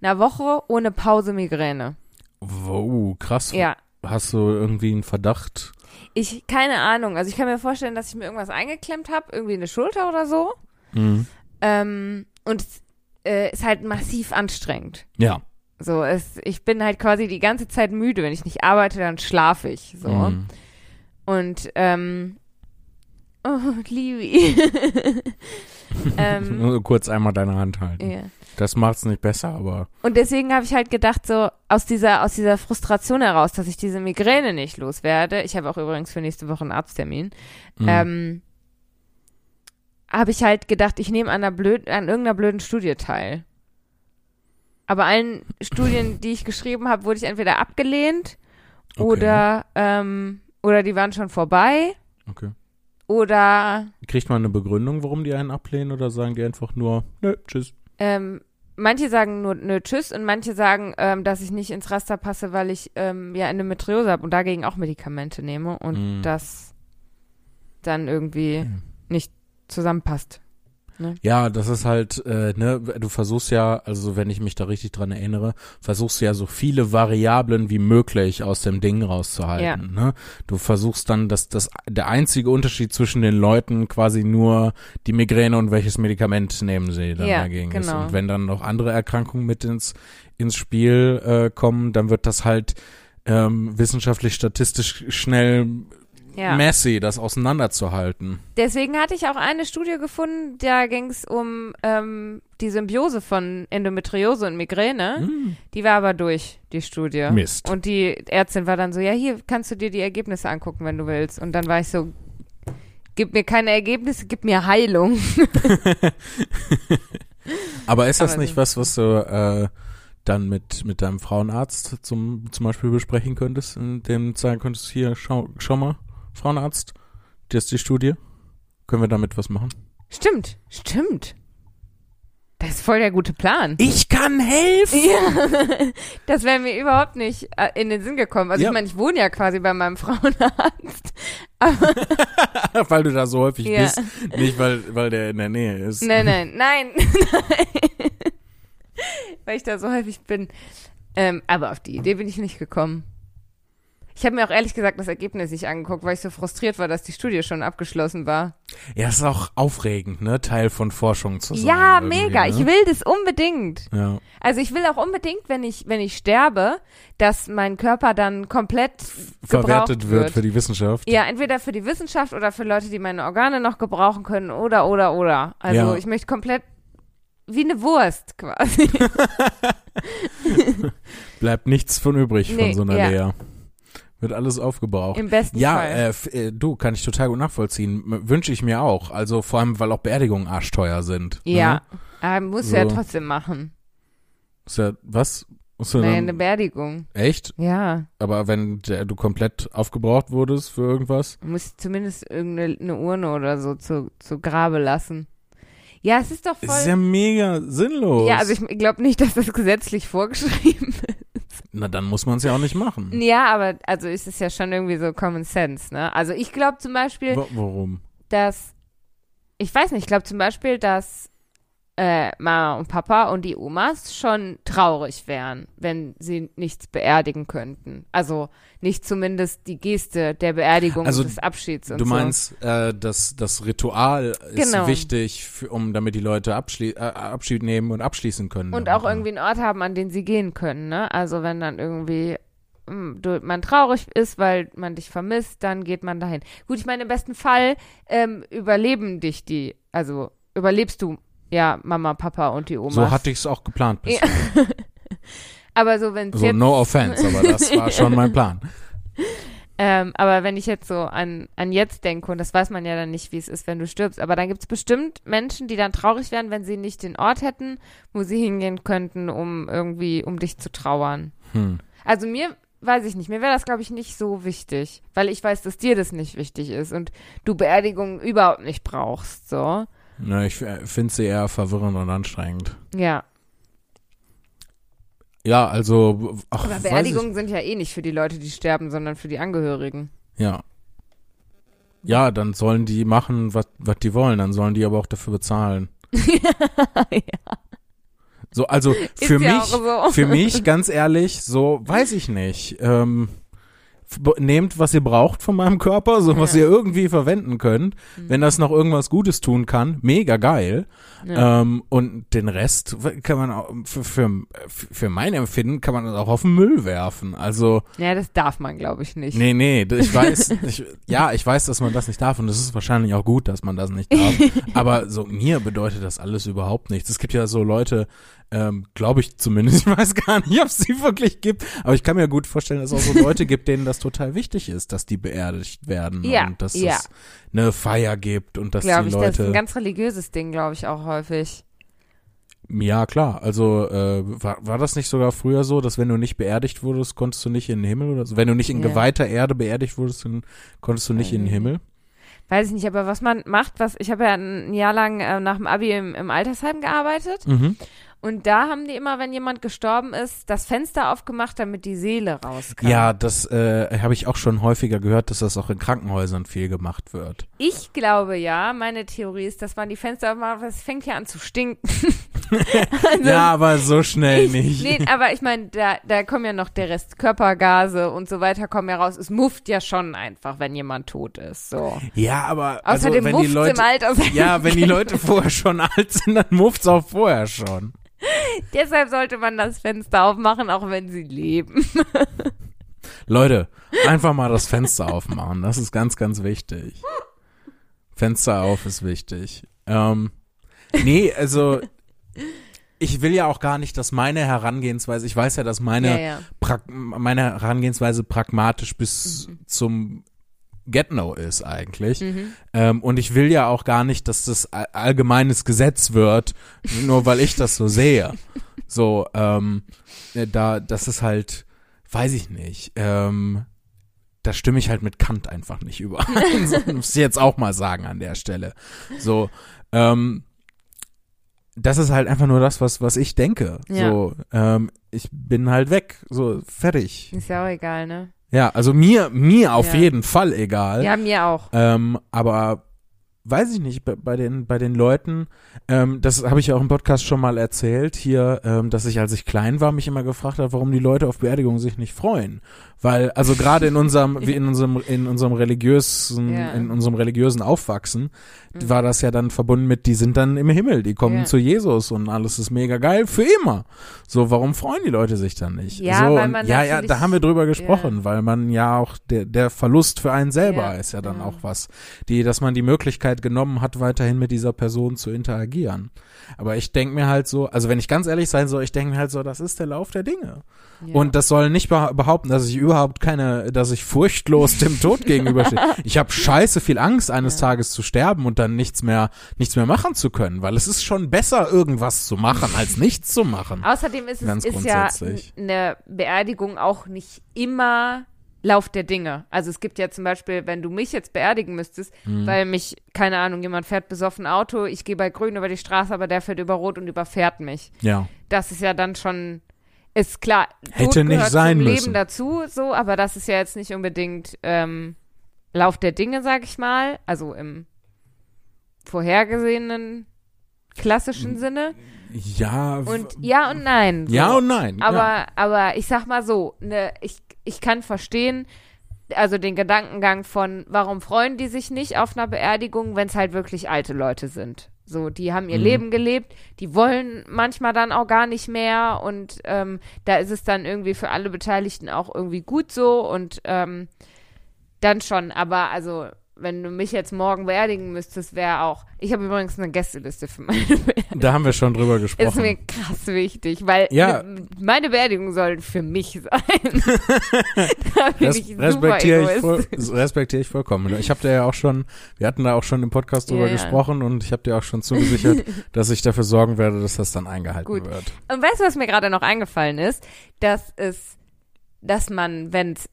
einer Woche ohne Pause Migräne. Wow, krass. Ja. Hast du irgendwie einen Verdacht? Ich, keine Ahnung. Also ich kann mir vorstellen, dass ich mir irgendwas eingeklemmt habe, irgendwie eine Schulter oder so. Mhm. Ähm, und es äh, ist halt massiv anstrengend. Ja. So, es, ich bin halt quasi die ganze Zeit müde. Wenn ich nicht arbeite, dann schlafe ich. So. Mhm. Und, ähm, oh, Livi. ähm, Nur kurz einmal deine Hand halten. ja. Das macht's nicht besser, aber Und deswegen habe ich halt gedacht, so aus dieser, aus dieser Frustration heraus, dass ich diese Migräne nicht loswerde. Ich habe auch übrigens für nächste Woche einen Arzttermin. mhm. Ähm, habe ich halt gedacht, ich nehme an, einer blöd, an irgendeiner blöden Studie teil. Aber allen Studien, die ich geschrieben habe, wurde ich entweder abgelehnt Okay. oder, ähm, oder die waren schon vorbei Okay. oder Kriegt man eine Begründung, warum die einen ablehnen oder sagen die einfach nur, nö, tschüss. ähm, manche sagen nur nö, tschüss und manche sagen, ähm, dass ich nicht ins Raster passe, weil ich ähm, ja Endometriose habe und dagegen auch Medikamente nehme und Mm. das dann irgendwie Mhm. nicht zusammenpasst. Ja, das ist halt, äh, ne, du versuchst ja, also wenn ich mich da richtig dran erinnere, versuchst du ja so viele Variablen wie möglich aus dem Ding rauszuhalten. Ne? Du versuchst dann, dass das der einzige Unterschied zwischen den Leuten quasi nur die Migräne und welches Medikament nehmen sie dann Ja, dagegen ist. genau. Und wenn dann noch andere Erkrankungen mit ins, ins Spiel äh, kommen, dann wird das halt ähm, wissenschaftlich statistisch schnell Ja. messy, das auseinanderzuhalten. Deswegen hatte ich auch eine Studie gefunden, da ging es um ähm, die Symbiose von Endometriose und Migräne. Hm. Die war aber durch, die Studie. Mist. Und die Ärztin war dann so, ja, hier kannst du dir die Ergebnisse angucken, wenn du willst. Und dann war ich so, gib mir keine Ergebnisse, gib mir Heilung. Aber ist das Aber nicht was, was du äh, dann mit, mit deinem Frauenarzt zum, zum Beispiel besprechen könntest, in dem sagen könntest, hier, schau, schau mal, Frauenarzt, das ist die Studie. Können wir damit was machen? Stimmt, stimmt. Das ist voll der gute Plan. Ich kann helfen! Ja, das wäre mir überhaupt nicht äh, in den Sinn gekommen. Also Ja. ich meine, ich wohne ja quasi bei meinem Frauenarzt. weil du da so häufig Ja. bist, nicht weil, weil der in der Nähe ist. Nein, nein, nein. nein. Weil ich da so häufig bin. Ähm, aber auf die Idee bin ich nicht gekommen. Ich habe mir auch ehrlich gesagt das Ergebnis nicht angeguckt, weil ich so frustriert war, dass die Studie schon abgeschlossen war. Ja, es ist auch aufregend, ne, Teil von Forschung zu sein. ja, mega. Ne? Ich will das unbedingt. Ja. Also ich will auch unbedingt, wenn ich, wenn ich sterbe, dass mein Körper dann komplett Verwertet wird für die Wissenschaft. Ja, entweder für die Wissenschaft oder für Leute, die meine Organe noch gebrauchen können oder, oder, oder. Also Ja. ich möchte komplett wie eine Wurst quasi. Bleibt nichts von übrig Nee, von so einer ja. Lea. Wird alles aufgebraucht. Im besten Ja, Fall. äh, f- äh, du, kann ich total gut nachvollziehen. Wünsche ich mir auch. Also vor allem, weil auch Beerdigungen arschteuer sind. ja. Ne? Aber musst du ja So. trotzdem machen. Ist ja, was? Musst du dann, eine Beerdigung. echt? Ja. Aber wenn der, du komplett aufgebraucht wurdest für irgendwas? Du musst zumindest irgendeine eine Urne oder so zu, zu Grabe lassen. Ja, es ist doch voll. Ist ja mega sinnlos. ja, also ich glaube nicht, dass das gesetzlich vorgeschrieben ist. Na, dann muss man es ja auch nicht machen. Ja, aber also ist es ja schon irgendwie so Common Sense, ne? Also ich glaube zum Beispiel, Wa- Warum? dass, ich weiß nicht, ich glaube zum Beispiel, dass äh, Mama und Papa und die Omas schon traurig wären, wenn sie nichts beerdigen könnten. Also nicht zumindest die Geste der Beerdigung Also, und des Abschieds und Du so. meinst, äh, dass das Ritual ist Genau. wichtig, für, um damit die Leute äh, Abschied nehmen und abschließen können. Und auch irgendwie einen Ort haben, an den sie gehen können, ne? Also wenn dann irgendwie du, man traurig ist, weil man dich vermisst, dann geht man dahin. Gut, ich meine, im besten Fall ähm, überleben dich die, also überlebst du ja Mama, Papa und die Oma. So hatte ich es auch geplant. Bis aber so wenn So, jetzt, no offense, aber das war schon mein Plan. ähm, aber wenn ich jetzt so an, an jetzt denke, und das weiß man ja dann nicht, wie es ist, wenn du stirbst, aber dann gibt es bestimmt Menschen, die dann traurig wären, wenn sie nicht den Ort hätten, wo sie hingehen könnten, um irgendwie, um dich zu trauern. Hm. Also mir, weiß ich nicht, mir wäre das, glaube ich, nicht so wichtig, weil ich weiß, dass dir das nicht wichtig ist und du Beerdigungen überhaupt nicht brauchst, so. Na, ich finde sie eher verwirrend und anstrengend. Ja, Ja, also, ach, aber Beerdigungen sind ja eh nicht für die Leute, die sterben, sondern für die Angehörigen. ja. Ja, dann sollen die machen, was die wollen, dann sollen die aber auch dafür bezahlen. ja, So, also für ja mich, so. für mich, ganz ehrlich, so weiß ich nicht. Ähm, nehmt, was ihr braucht von meinem Körper, so was Ja. ihr irgendwie verwenden könnt. Wenn das noch irgendwas Gutes tun kann, mega geil. Ja. Ähm, und den Rest kann man auch, für, für, für mein Empfinden kann man das auch auf den Müll werfen. Also, ja, das darf man, glaube ich, nicht. nee, nee, ich weiß, ich, ja, ich weiß, dass man das nicht darf und es ist wahrscheinlich auch gut, dass man das nicht darf. Aber so mir bedeutet das alles überhaupt nichts. Es gibt ja so Leute, Ähm, Glaube ich zumindest. Ich weiß gar nicht, ob es sie wirklich gibt. Aber ich kann mir gut vorstellen, dass es auch so Leute gibt, denen das total wichtig ist, dass die beerdigt werden Ja, und dass ja. es eine Feier gibt und dass Glaube die ich, das ist Leute. ein ganz religiöses Ding, glaube ich, auch häufig. ja, klar. Also äh, war, war das nicht sogar früher so, dass wenn du nicht beerdigt wurdest, konntest du nicht in den Himmel oder so? Wenn du nicht in Ja. geweihter Erde beerdigt wurdest, dann konntest du nicht in den ich Himmel? Weiß ich nicht, aber was man macht, was ich habe ja ein Jahr lang äh, nach dem Abi im, im Altersheim gearbeitet Mhm. Und da haben die immer, wenn jemand gestorben ist, das Fenster aufgemacht, damit die Seele raus kann. Ja, das äh, habe ich auch schon häufiger gehört, dass das auch in Krankenhäusern viel gemacht wird. Ich glaube ja, meine Theorie ist, dass man die Fenster aufmacht, es fängt ja an zu stinken. also, ja, aber so schnell ich, nicht. Nee, aber ich meine, da, da kommen ja noch der Rest Körpergase und so weiter kommen ja raus. Es mufft ja schon einfach, wenn jemand tot ist. So. Ja, aber also, Außerdem wenn mufft die Leute im Alter. Ja, wenn die Leute vorher schon alt sind, dann mufft's auch vorher schon. Deshalb sollte man das Fenster aufmachen, auch wenn sie leben. Leute, einfach mal das Fenster aufmachen. Das ist ganz, ganz wichtig. Fenster auf ist wichtig. Ähm, nee, also ich will ja auch gar nicht, dass meine Herangehensweise, ich weiß ja, dass meine, ja, ja. Meine Herangehensweise pragmatisch bis zum Get-No ist eigentlich. Mhm. Ähm, und ich will ja auch gar nicht, dass das all- allgemeines Gesetz wird, nur weil ich das so sehe. So, ähm, äh, da, das ist halt, weiß ich nicht, ähm, da stimme ich halt mit Kant einfach nicht überein. so, muss ich jetzt auch mal sagen an der Stelle. So, ähm, das ist halt einfach nur das, was, was ich denke. Ja. So, ähm, ich bin halt weg. So, fertig. Ist ja auch egal, ne? Ja, also mir, mir auf Ja. jeden Fall egal. Ja, mir auch. Ähm, aber weiß ich nicht, bei, bei den, bei den Leuten, ähm, das habe ich ja auch im Podcast schon mal erzählt hier, ähm, dass ich, als ich klein war, mich immer gefragt habe, warum die Leute auf Beerdigungen sich nicht freuen. Weil, also gerade in unserem, wie in unserem, in unserem religiösen, Ja. in unserem religiösen Aufwachsen, Mhm. war das ja dann verbunden mit, die sind dann im Himmel, die kommen Ja. zu Jesus und alles ist mega geil für immer. So, warum freuen die Leute sich dann nicht? Ja, so, weil und man ja, ja, da haben wir drüber gesprochen, weil man ja auch, der, der Verlust für einen selber ist ja dann ja. auch was. Die, dass man die Möglichkeit genommen hat, weiterhin mit dieser Person zu interagieren. Aber ich denke mir halt so, also wenn ich ganz ehrlich sein soll, ich denke mir halt so, das ist der Lauf der Dinge. Ja. Und das soll nicht beha- behaupten, dass ich überhaupt keine, dass ich furchtlos dem Tod gegenüberstehe. Ich habe scheiße viel Angst, eines Ja. Tages zu sterben und dann nichts mehr, nichts mehr machen zu können, weil es ist schon besser, irgendwas zu machen, als nichts zu machen. Außerdem ist es ist ja eine Beerdigung auch nicht immer Lauf der Dinge. Also es gibt ja zum Beispiel, wenn du mich jetzt beerdigen müsstest, Mhm. weil mich, keine Ahnung, jemand fährt besoffen Auto, ich gehe bei Grün über die Straße, aber der fährt über Rot und überfährt mich. Ja. Das ist ja dann schon, ist klar, Hätte nicht sein müssen. Leben dazu, so, aber das ist ja jetzt nicht unbedingt ähm, Lauf der Dinge, sag ich mal, also im vorhergesehenen klassischen Sinne. Ja. Und ja und nein. So. ja und nein. Aber, ja. aber ich sag mal so, ne, ich, ich kann verstehen, also den Gedankengang von, warum freuen die sich nicht auf einer Beerdigung, wenn es halt wirklich alte Leute sind. So, die haben ihr Mhm. Leben gelebt, die wollen manchmal dann auch gar nicht mehr und ähm, da ist es dann irgendwie für alle Beteiligten auch irgendwie gut so und ähm, dann schon. Aber also, wenn du mich jetzt morgen beerdigen müsstest, wäre auch. Ich habe übrigens eine Gästeliste für meine Beerdigung. Da haben wir schon drüber gesprochen. Ist mir krass wichtig, weil Ja. ne- meine Beerdigung soll für mich sein. da bin Res ich respektiere ich, voll, respektiere ich vollkommen. Ich habe dir ja auch schon, wir hatten da auch schon im Podcast drüber Ja, ja. gesprochen und ich habe dir auch schon zugesichert, dass ich dafür sorgen werde, dass das dann eingehalten Gut. wird. Und weißt du, was mir gerade noch eingefallen ist? Dass es, dass man, wenn es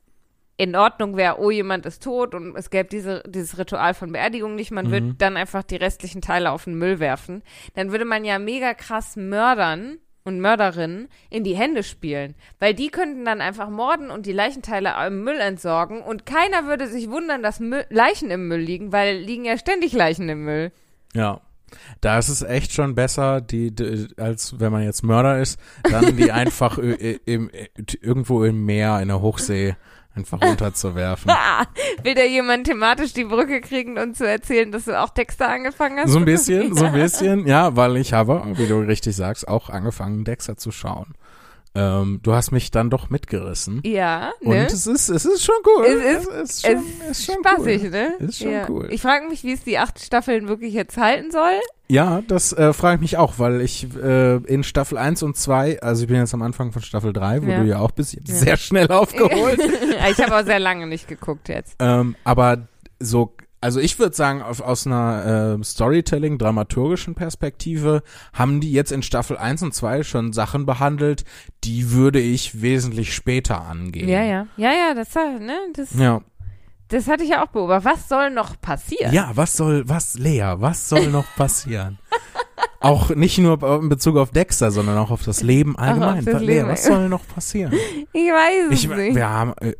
in Ordnung wäre, oh, jemand ist tot und es gäbe diese, dieses Ritual von Beerdigung nicht, man Mhm. würde dann einfach die restlichen Teile auf den Müll werfen, dann würde man ja mega krass Mördern und Mörderinnen in die Hände spielen. Weil die könnten dann einfach morden und die Leichenteile im Müll entsorgen und keiner würde sich wundern, dass Müll, Leichen im Müll liegen, weil liegen ja ständig Leichen im Müll. Ja. Da ist es echt schon besser, die, die als wenn man jetzt Mörder ist, dann die einfach im, irgendwo im Meer, in der Hochsee einfach runterzuwerfen. Will da jemand thematisch die Brücke kriegen und zu erzählen, dass du auch Texte angefangen hast? So ein bisschen, so ein bisschen, ja, weil ich habe, wie du richtig sagst, auch angefangen, Dexter zu schauen. Ähm, du hast mich dann doch mitgerissen. Ja, Und ne? es ist, es ist schon cool. Es ist- es ist schon, es ist schon Spaßig, cool. ne? Ist schon ja. cool. Ich frage mich, wie es die acht Staffeln wirklich jetzt halten soll. Ja, das äh, frage ich mich auch, weil ich äh, in Staffel 1 und 2, also ich bin jetzt am Anfang von Staffel 3, wo Ja. du ja auch bist, Ja. sehr schnell aufgeholt. ich habe auch sehr lange nicht geguckt jetzt. ähm, aber so, also ich würde sagen, auf, aus einer äh, Storytelling, dramaturgischen Perspektive haben die jetzt in Staffel 1 und 2 schon Sachen behandelt, die würde ich wesentlich später angehen. Ja, ja. Ja, ja, das, ne, das, Ja. das hatte ich ja auch beobachtet. Was soll noch passieren? Ja, was soll, was, Lea, was soll noch passieren? auch nicht nur in Bezug auf Dexter, sondern auch auf das Leben allgemein. das Leben. was soll noch passieren? Ich weiß es Ich, nicht. wir haben äh,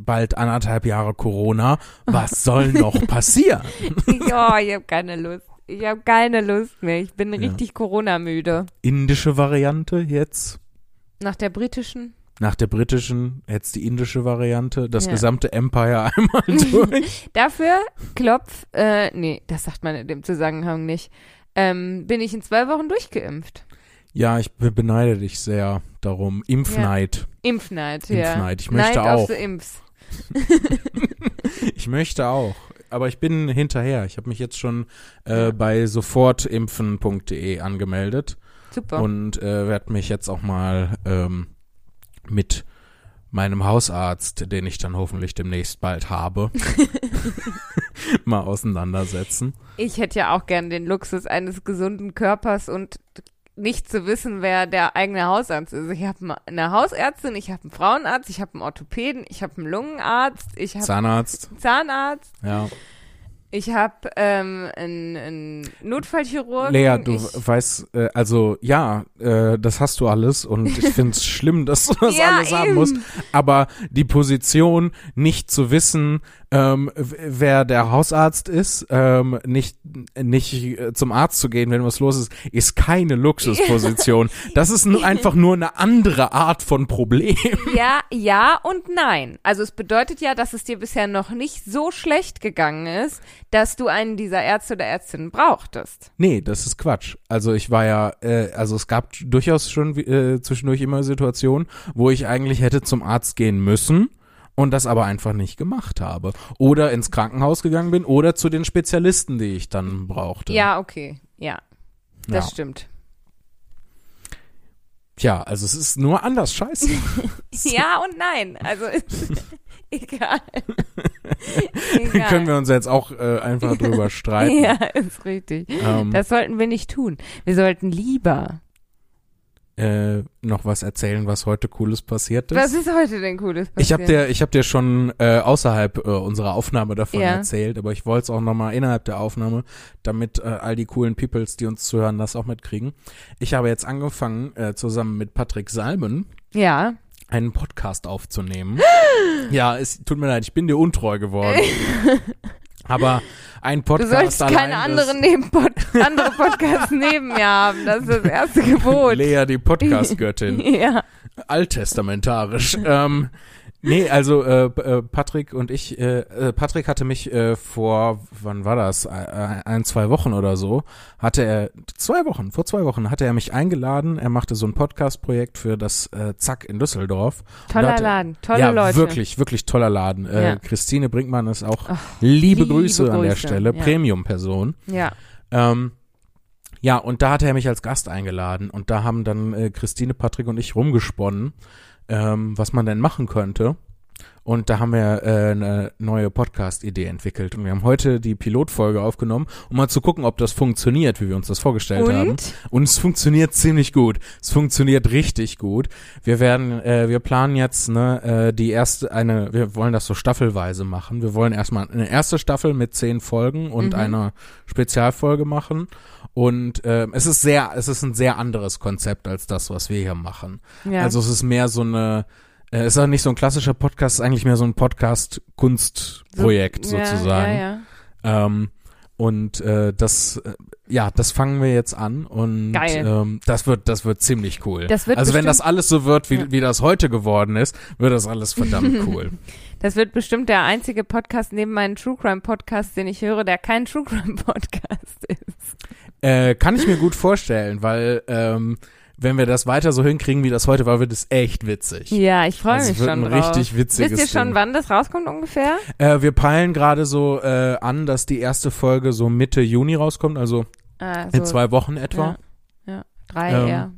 bald anderthalb Jahre Corona. Was soll noch passieren? oh, ich habe keine Lust. Ich habe keine Lust mehr. Ich bin Ja. richtig Corona-müde. Indische Variante jetzt. Nach der britischen. Nach der britischen jetzt die indische Variante. Das Ja. gesamte Empire einmal durch. Dafür Klopf, äh, nee, das sagt man in dem Zusammenhang nicht. Ähm, bin ich in zwei Wochen durchgeimpft. ja, ich be- beneide dich sehr darum. Impfneid. Impfneid, ja. Impfneid. Ich möchte Neid auch. auf the Impfs. Ich möchte auch. Aber ich bin hinterher. Ich habe mich jetzt schon äh, Ja. bei sofortimpfen.de angemeldet. Super. und äh, werde mich jetzt auch mal ähm, mit meinem Hausarzt, den ich dann hoffentlich demnächst bald habe, mal auseinandersetzen. Ich hätte ja auch gern den Luxus eines gesunden Körpers und nicht zu wissen, wer der eigene Hausarzt ist. Ich habe eine Hausärztin, ich habe einen Frauenarzt, ich habe einen Orthopäden, ich habe einen Lungenarzt, ich habe Zahnarzt, einen Zahnarzt, ja. ich habe ähm, einen, einen Notfallchirurgen. Lea, du ich, weißt, äh, also ja, äh, das hast du alles und ich finde es schlimm, dass du das Ja, alles haben eben. musst. Aber die Position, nicht zu wissen, ähm, wer der Hausarzt ist, ähm, nicht, nicht äh, zum Arzt zu gehen, wenn was los ist, ist keine Luxusposition. Das ist einfach nur eine andere Art von Problem. Ja, ja und nein. Also es bedeutet ja, dass es dir bisher noch nicht so schlecht gegangen ist, dass du einen dieser Ärzte oder Ärztinnen brauchtest. Nee, das ist Quatsch. Also ich war ja, äh, also es gab durchaus schon äh, zwischendurch immer Situationen, wo ich eigentlich hätte zum Arzt gehen müssen und das aber einfach nicht gemacht habe. Oder ins Krankenhaus gegangen bin oder zu den Spezialisten, die ich dann brauchte. Ja, okay. Ja, das ja. stimmt. Tja, also es ist nur anders scheiße. Ja und nein. Also egal. egal. Können wir uns jetzt auch äh, einfach drüber streiten. Ja, ist richtig. ähm, Das sollten wir nicht tun. Wir sollten lieber. Äh, noch was erzählen, was heute Cooles passiert ist. Was ist heute denn Cooles passiert? Ich habe dir, ich hab dir schon äh, außerhalb äh, unserer Aufnahme davon Ja. erzählt, aber ich wollte es auch nochmal innerhalb der Aufnahme, damit äh, all die coolen Peoples, die uns zuhören, das auch mitkriegen. Ich habe jetzt angefangen, äh, zusammen mit Patrick Salmen Ja. einen Podcast aufzunehmen. ja, es tut mir leid, ich bin dir untreu geworden. aber ein Du Podcast sollst keine anderen Nebenpod andere Podcasts neben mir haben. Das ist das erste Gebot. Lea, die Podcast-Göttin. Ja. alttestamentarisch. ähm, nee, also äh, äh, Patrick und ich, äh, äh, Patrick hatte mich äh, vor, wann war das? Äh, ein, zwei Wochen oder so, hatte er, zwei Wochen, vor zwei Wochen hatte er mich eingeladen. Er machte so ein Podcast-Projekt für das äh, Zack in Düsseldorf. Toller hatte- Laden, tolle ja, Leute. wirklich, wirklich toller Laden. Äh, Ja. Christine Brinkmann ist auch Ach, liebe, liebe Grüße, an der Grüße, Stelle, ja. Premium-Person. Ja. Ähm, ja, und da hat er mich als Gast eingeladen und da haben dann äh, Christine, Patrick und ich rumgesponnen, ähm, was man denn machen könnte. Und da haben wir äh, eine neue Podcast-Idee entwickelt. Und wir haben heute die Pilotfolge aufgenommen, um mal zu gucken, ob das funktioniert, wie wir uns das vorgestellt haben. Und? Und es funktioniert ziemlich gut. Es funktioniert richtig gut. Wir werden, äh, wir planen jetzt ne, äh, die erste, eine, wir wollen das so staffelweise machen. Wir wollen erstmal eine erste Staffel mit zehn Folgen und Mhm. einer Spezialfolge machen. Und äh, es ist sehr, es ist ein sehr anderes Konzept als das, was wir hier machen. Ja. Also es ist mehr so eine, äh, es ist auch nicht so ein klassischer Podcast, es ist eigentlich mehr so ein Podcast-Kunstprojekt So- sozusagen. Ja, ja. Ähm, und äh, das, äh, ja, das fangen wir jetzt an und Geil. Ähm, das wird, das wird ziemlich cool. Das wird also wenn das alles so wird, wie, Ja. wie das heute geworden ist, wird das alles verdammt cool. Das wird bestimmt der einzige Podcast neben meinen True Crime Podcast, den ich höre, der kein True Crime Podcast ist. äh, kann ich mir gut vorstellen, weil ähm, wenn wir das weiter so hinkriegen, wie das heute war, wird es echt witzig. Ja, ich freue Also mich schon ein drauf. richtig witziges Wisst ihr schon, Ding. wann das rauskommt ungefähr? Äh, wir peilen gerade so äh, an, dass die erste Folge so Mitte Juni rauskommt, also Ah, in zwei Wochen etwa. Ja, ja. drei Ähm, eher.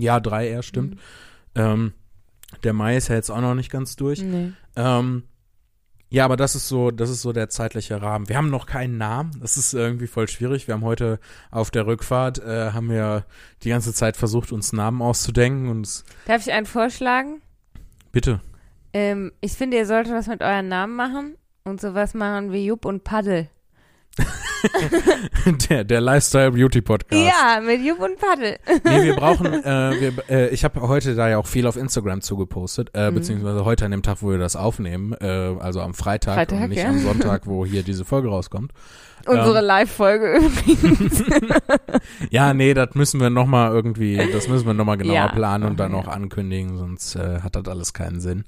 Ja, drei eher, stimmt. Mhm. Ähm, der Mai ist ja jetzt auch noch nicht ganz durch. Nee. Ähm, ja, aber das ist so, das ist so der zeitliche Rahmen. Wir haben noch keinen Namen. Das ist irgendwie voll schwierig. Wir haben heute auf der Rückfahrt äh, haben wir die ganze Zeit versucht, uns Namen auszudenken und Darf ich einen vorschlagen? bitte. Ähm, ich finde, ihr solltet was mit euren Namen machen und sowas machen wie Jupp und Paddel. der, der Lifestyle Beauty Podcast. Ja, mit Jupp und Paddel. Nee, wir brauchen, äh, wir, äh, ich habe heute da ja auch viel auf Instagram zugepostet, äh, Mhm. beziehungsweise heute an dem Tag, wo wir das aufnehmen, äh, also am Freitag, Freitag, und nicht ja. am Sonntag, wo hier diese Folge rauskommt. Unsere Ähm. Live-Folge übrigens. Ja, nee, das müssen wir nochmal irgendwie, das müssen wir nochmal genauer Ja. planen und dann auch ankündigen, sonst äh, hat das alles keinen Sinn.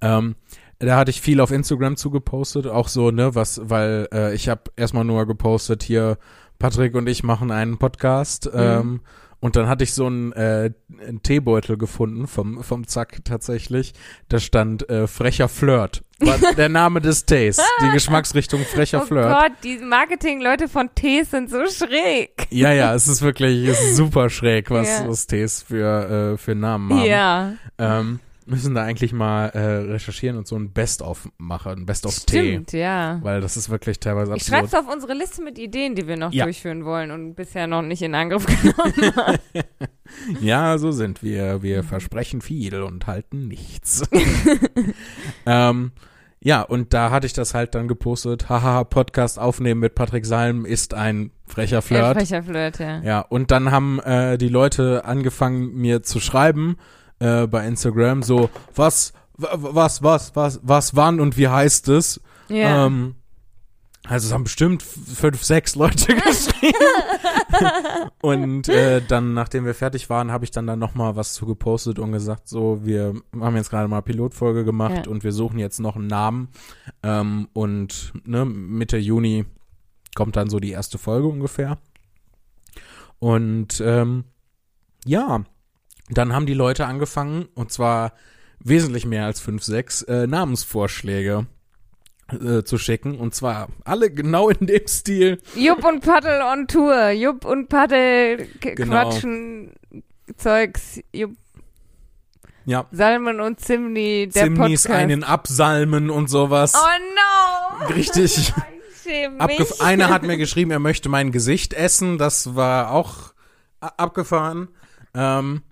Ähm, da hatte ich viel auf Instagram zugepostet, auch so, ne, was, weil äh, ich habe erstmal nur gepostet, hier Patrick und ich machen einen Podcast. Mhm. Ähm, und dann hatte ich so einen, äh, einen Teebeutel gefunden vom, vom Zack tatsächlich. Da stand äh, frecher Flirt. War der Name des Tees. Die Geschmacksrichtung frecher oh Flirt. Gott, die Marketing-Leute von Tees sind so schräg. Ja, ja, es ist wirklich es ist super schräg, was, Ja. was Tees für, äh, für Namen haben. Ja, Ähm, müssen da eigentlich mal äh, recherchieren und so ein Best-of machen, ein stimmt, ja. Weil das ist wirklich teilweise Ich schreibe es auf unsere Liste mit Ideen, die wir noch Ja. durchführen wollen und bisher noch nicht in Angriff genommen haben. Ja, so sind wir. Wir versprechen viel und halten nichts. ähm, ja, und da hatte ich das halt dann gepostet. Haha, Podcast aufnehmen mit Patrick Salm ist ein frecher Flirt. Äh, frecher Flirt, ja. Ja, und dann haben äh, die Leute angefangen, mir zu schreiben äh, bei Instagram, so, was, wa- was, was, was, was, wann und wie heißt es? Ja. Ähm, also es haben bestimmt fünf, sechs Leute geschrieben. und äh, dann, nachdem wir fertig waren, habe ich dann dann nochmal was zu gepostet und gesagt, so, wir haben jetzt gerade mal Pilotfolge gemacht Ja. und wir suchen jetzt noch einen Namen. Ähm, und ne, Mitte Juni kommt dann so die erste Folge ungefähr. Und ähm, ja, dann haben die Leute angefangen, und zwar wesentlich mehr als fünf, sechs äh, Namensvorschläge äh, zu schicken. Und zwar alle genau in dem Stil. Jupp und Paddel on Tour. Jupp und Paddel Genau. quatschen Zeugs. Jupp, Ja, Salmen und Zimni, der Zimnis Podcast. einen absalmen und sowas. oh no! Richtig. Abgef. Einer hat mir geschrieben, er möchte mein Gesicht essen. Das war auch abgefahren. Ähm,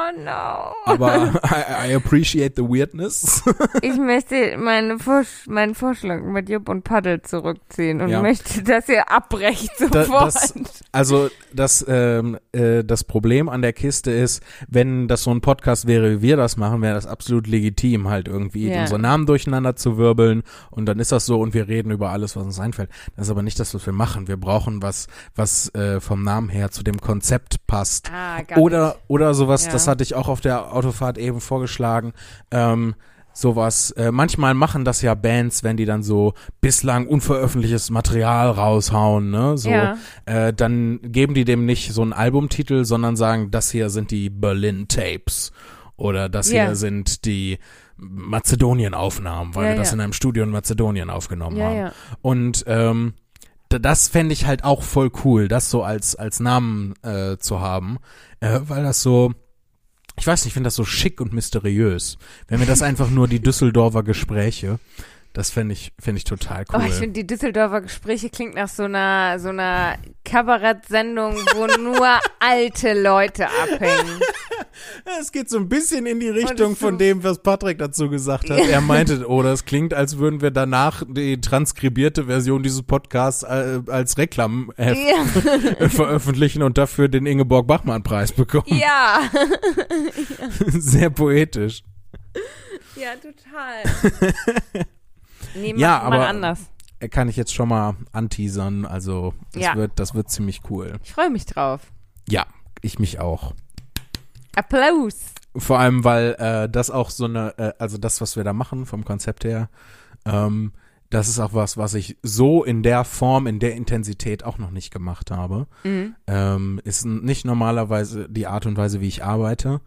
Oh no. aber I, I appreciate the weirdness. Ich möchte meine Vorsch meinen Vorschlag mit Jupp und Paddel zurückziehen und Ja. möchte, dass ihr abbrecht sofort. das- Also das, ähm, äh, das Problem an der Kiste ist, wenn das so ein Podcast wäre, wie wir das machen, wäre das absolut legitim, halt irgendwie Ja. unsere Namen durcheinander zu wirbeln und dann ist das so und wir reden über alles, was uns einfällt. Das ist aber nicht das, was wir machen. Wir brauchen was, was äh, vom Namen her zu dem Konzept passt. ah, Oder, nicht. oder sowas, Ja. das hatte ich auch auf der Autofahrt eben vorgeschlagen. Ähm, sowas, äh, manchmal machen das ja Bands, wenn die dann so bislang unveröffentlichtes Material raushauen, ne? So, Ja. äh, dann geben die dem nicht so einen Albumtitel, sondern sagen, das hier sind die Berlin Tapes. Oder das Ja. hier sind die Mazedonien-Aufnahmen, weil Ja, wir das in einem Studio in Mazedonien aufgenommen haben. Und ähm, das fände ich halt auch voll cool, das so als, als Namen äh, zu haben, äh, weil das so, ich weiß nicht, ich finde das so schick und mysteriös. Wenn wir das einfach nur die Düsseldorfer Gespräche, das fände ich, fände ich total cool. Oh, ich finde, die Düsseldorfer Gespräche klingt nach so einer, so einer Kabarettsendung, wo nur alte Leute abhängen. es geht so ein bisschen in die Richtung von dem, was Patrick dazu gesagt hat. Er meinte, oh, das klingt, als würden wir danach die transkribierte Version dieses Podcasts äh, als Reklamheft ja. veröffentlichen und dafür den Ingeborg Bachmann-Preis bekommen. ja. Sehr poetisch. Ja, total. Nee, mach Ja, aber- anders. kann ich jetzt schon mal anteasern. Also das Ja. wird, das wird ziemlich cool. Ich freue mich drauf. Ja, ich mich auch. Applaus. Vor allem, weil äh, das auch so eine, äh, also das, was wir da machen vom Konzept her, ähm, das ist auch was, was ich so in der Form, in der Intensität auch noch nicht gemacht habe. Mhm. Ähm, ist nicht normalerweise die Art und Weise, wie ich arbeite.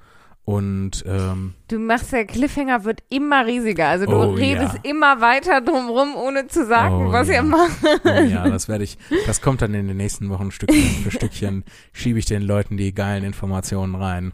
Und ähm, Du machst der Cliffhanger wird immer riesiger. Also du Oh, redest ja. immer weiter drumrum, ohne zu sagen, Oh, was ja. ihr macht. oh ja, das werde ich, das kommt dann in den nächsten Wochen Stückchen für Stückchen, schiebe ich den Leuten die geilen Informationen rein.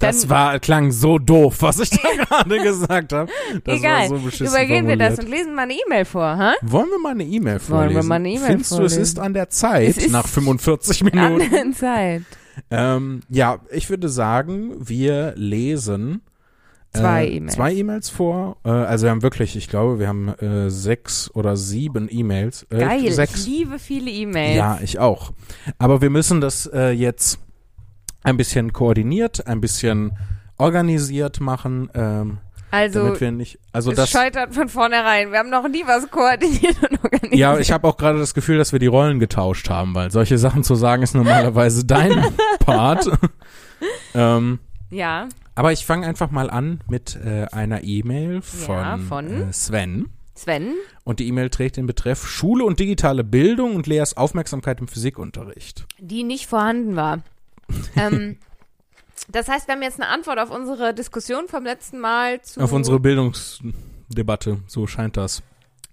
Das Dann- war, klang so doof, was ich da gerade gesagt habe. Das Egal. war so beschissen Übergehen wir das formuliert. und lesen mal eine E-Mail vor, ha? Wollen wir mal eine E-Mail vorlesen? wir mal eine E-Mail Findest du, es vorlesen? ist an der Zeit, nach 45 An Minuten? der Zeit. Ähm, ja, ich würde sagen, wir lesen Zwei äh, E-Mails. Zwei E-Mails vor. Äh, also wir haben wirklich, ich glaube, wir haben äh, sechs oder sieben E-Mails. Äh, Geil. Ich Sechs. liebe viele E-Mails. Ja, ich auch. Aber wir müssen das äh, jetzt ein bisschen koordiniert, ein bisschen organisiert machen, ähm, Also, damit wir nicht, also es das, scheitert von vornherein. Wir haben noch nie was koordiniert und organisiert. ja, ich habe auch gerade das Gefühl, dass wir die Rollen getauscht haben, weil solche Sachen zu sagen ist normalerweise dein Part. ähm, Ja, Aber ich fange einfach mal an mit äh, einer E-Mail von, Ja, von? Äh, Sven. Sven. Und die E-Mail trägt den Betreff Schule und digitale Bildung und Leas Aufmerksamkeit im Physikunterricht. die nicht vorhanden war. ähm, das heißt, wir haben jetzt eine Antwort auf unsere Diskussion vom letzten Mal zu. Auf unsere Bildungsdebatte, so scheint das.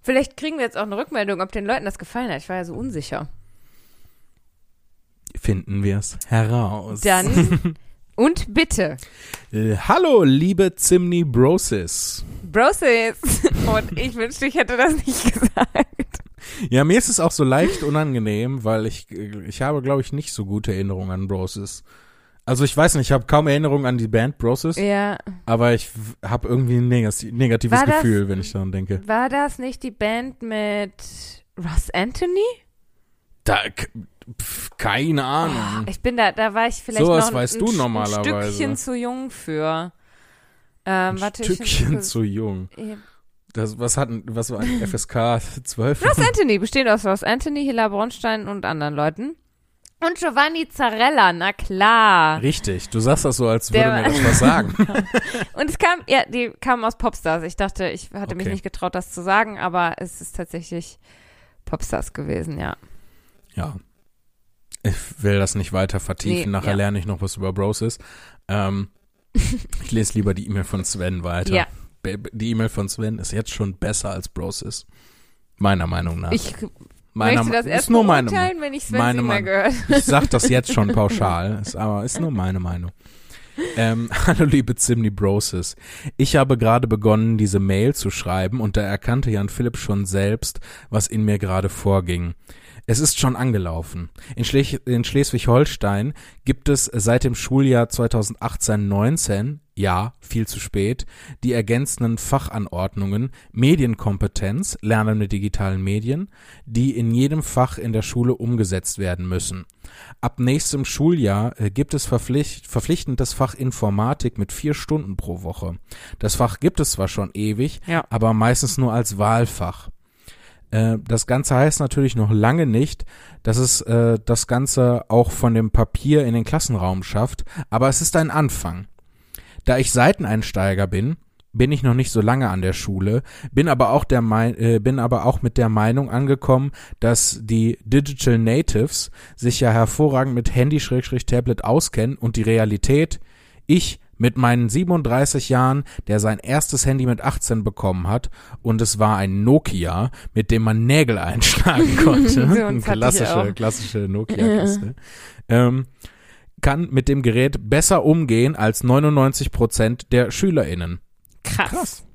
Vielleicht kriegen wir jetzt auch eine Rückmeldung, ob den Leuten das gefallen hat. Ich war ja so unsicher. Finden wir es heraus. Dann und bitte. Äh, hallo, liebe Zimni Brosis. Brosis. Und ich wünschte, ich hätte das nicht gesagt. Ja, mir ist es auch so leicht unangenehm, weil ich, äh, ich habe, glaube ich, nicht so gute Erinnerungen an Brosis. Also ich weiß nicht, ich habe kaum Erinnerungen an die Band Brosis, Ja. aber ich habe irgendwie ein negatives War das- Gefühl, wenn ich daran denke. War das nicht die Band mit Ross Anthony? Da, pf, keine Ahnung. Ich bin da, da war ich vielleicht Sowas noch ein, weißt du normalerweise. ein Stückchen zu jung für. Ähm, ein warte, ich- Stückchen zu jung. Das, was hatten, was war ein FSK 12? Ross Anthony besteht aus Ross Anthony, Hilla Bronstein und anderen Leuten. Und Giovanni Zarella, na klar. Richtig, du sagst das so, als Der- würde mir das was sagen. Und es kam, ja, die kamen aus Popstars. Ich dachte, ich hatte mich Okay. nicht getraut, das zu sagen, aber es ist tatsächlich Popstars gewesen, ja. Ja. Ich will das nicht weiter vertiefen. Nee, Nachher ja. lerne ich noch was über Brosis. Ähm, ich lese lieber die E-Mail von Sven weiter. Ja. Die E-Mail von Sven ist jetzt schon besser als Brosis. Meiner Meinung nach. Ich Meiner das erst ist nur meine wenn ich meine Meinung. gehört. Ich sag das jetzt schon pauschal, ist, aber ist nur meine Meinung. Ähm, hallo liebe Zimni Brosis. Ich habe gerade begonnen, diese Mail zu schreiben und da erkannte Jan Philipp schon selbst, was in mir gerade vorging. Es ist schon angelaufen. In, Schlech in Schleswig-Holstein gibt es seit dem Schuljahr 2018-19, ja, viel zu spät, die ergänzenden Fachanordnungen Medienkompetenz, Lernen mit digitalen Medien, die in jedem Fach in der Schule umgesetzt werden müssen. Ab nächstem Schuljahr äh, gibt es verpflicht, verpflichtend das Fach Informatik mit vier Stunden pro Woche. Das Fach gibt es zwar schon ewig, Ja. aber meistens nur als Wahlfach. Äh, Das Ganze heißt natürlich noch lange nicht, dass es äh, das Ganze auch von dem Papier in den Klassenraum schafft, aber es ist ein Anfang. Da ich Seiteneinsteiger bin, bin ich noch nicht so lange an der Schule, bin aber auch der Mei- äh, bin aber auch mit der Meinung angekommen, dass die Digital Natives sich ja hervorragend mit Handy-Tablet auskennen und die Realität, ich mit meinen 37 Jahren, der sein erstes Handy mit 18 bekommen hat und es war ein Nokia, mit dem man Nägel einschlagen konnte. So klassische, klassische Nokia-Kiste. Ähm, kann mit dem Gerät besser umgehen als 99 Prozent der SchülerInnen. Krass. Krass.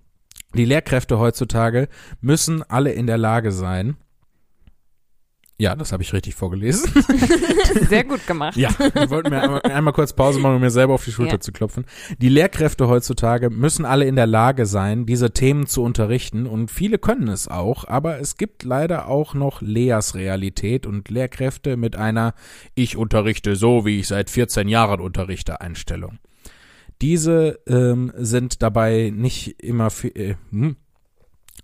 Die Lehrkräfte heutzutage müssen alle in der Lage sein. Ja, das habe ich richtig vorgelesen. Sehr gut gemacht. Ja, ich wollte mir einmal, einmal kurz Pause machen, um mir selber auf die Schulter Ja. zu klopfen. Die Lehrkräfte heutzutage müssen alle in der Lage sein, diese Themen zu unterrichten und viele können es auch, aber es gibt leider auch noch Leas Realität und Lehrkräfte mit einer Ich unterrichte so, wie ich seit 14 Jahren unterrichte Einstellung. Diese ähm, sind dabei nicht immer äh, hm,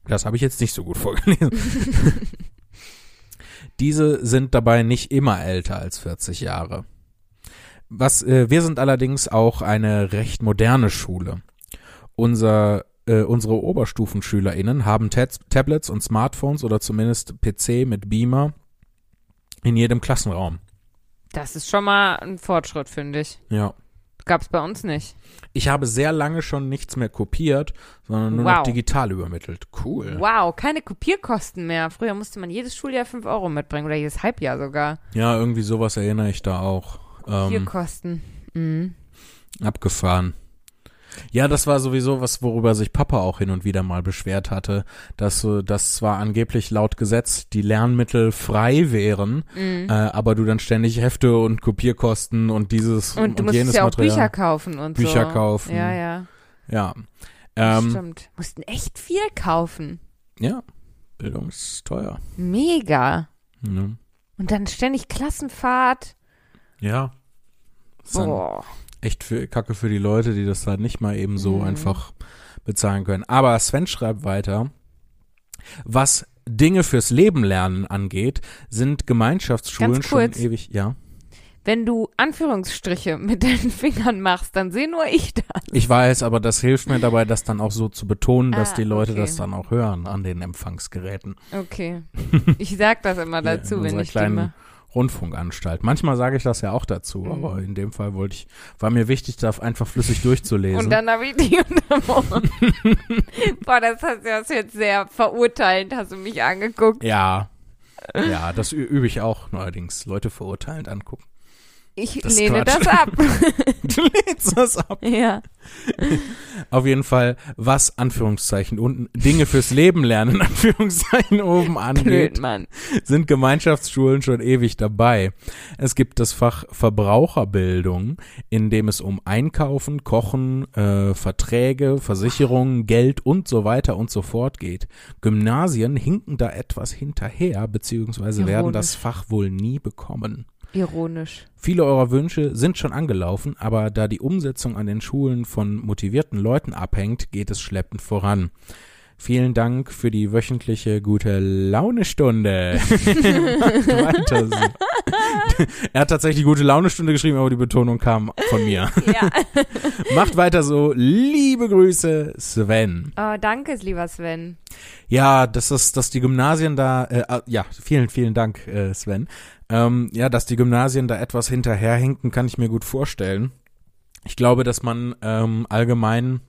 das habe ich jetzt nicht so gut vorgelesen. Diese sind dabei nicht immer älter als 40 Jahre. Was, äh, wir sind allerdings auch eine recht moderne Schule. Unser äh, unsere OberstufenschülerInnen haben Tabs, Tablets und Smartphones oder zumindest PC mit Beamer in jedem Klassenraum. Das ist schon mal ein Fortschritt, finde ich. Ja. Gab's bei uns nicht. Ich habe sehr lange schon nichts mehr kopiert, sondern nur Wow. noch digital übermittelt. Cool. Wow, keine Kopierkosten mehr. Früher musste man jedes Schuljahr 5 Euro mitbringen oder jedes Halbjahr sogar. Ja, irgendwie sowas erinnere ich da auch. Ähm, Kopierkosten. Mhm. abgefahren. Ja, das war sowieso was, worüber sich Papa auch hin und wieder mal beschwert hatte, dass so, dass zwar angeblich laut Gesetz die Lernmittel frei wären, Mhm. äh, aber du dann ständig Hefte und Kopierkosten und dieses Und du jenes musstest ja auch Material. Bücher kaufen und Bücher so. kaufen. Ja, ja. Ja. Ähm, Stimmt. Mussten echt viel kaufen. ja. Bildung ist teuer. Mega. Ja. Und dann ständig Klassenfahrt. ja. Boah. Echt für, Kacke für die Leute, die das halt nicht mal eben so Mhm. einfach bezahlen können. Aber Sven schreibt weiter, was Dinge fürs Leben lernen angeht, sind Gemeinschaftsschulen Ganz schon kurz. ewig, ja. Wenn du Anführungsstriche mit deinen Fingern machst, dann sehe nur ich das. Ich weiß, aber das hilft mir dabei, das dann auch so zu betonen, dass Ah, die Leute okay. das dann auch hören an den Empfangsgeräten. Okay. Ich sag das immer dazu, in wenn ich kleinen stimme. Rundfunkanstalt. Manchmal sage ich das ja auch dazu, Mhm. aber in dem Fall wollte ich, war mir wichtig, da einfach flüssig durchzulesen. Und dann habe ich dich unterbrochen. Boah, das hast du das jetzt sehr verurteilend, hast du mich angeguckt. ja. Ja, das übe ich auch neuerdings. Leute verurteilend angucken. Ich Das lehne das ab. Du lädst das ab. ja. Auf jeden Fall, was Anführungszeichen unten Dinge fürs Leben lernen, Anführungszeichen oben angeht, Blöd, sind Gemeinschaftsschulen schon ewig dabei. Es gibt das Fach Verbraucherbildung, in dem es um Einkaufen, Kochen, äh, Verträge, Versicherungen, Geld und so weiter und so fort geht. Gymnasien hinken da etwas hinterher, beziehungsweise werden Ironisch. das Fach wohl nie bekommen. Ironisch. Viele eurer Wünsche sind schon angelaufen, aber da die Umsetzung an den Schulen von motivierten Leuten abhängt, geht es schleppend voran. Vielen Dank für die wöchentliche gute Launestunde. Er hat tatsächlich gute Launestunde geschrieben, aber die Betonung kam von mir. Ja. Macht weiter so. Liebe Grüße, Sven. Oh, danke, lieber Sven. Ja, das ist, dass die Gymnasien da, äh, äh, ja, vielen, vielen Dank, äh, Sven. Ähm, ja, dass die Gymnasien da etwas hinterherhinken, kann ich mir gut vorstellen. Ich glaube, dass man ähm, allgemein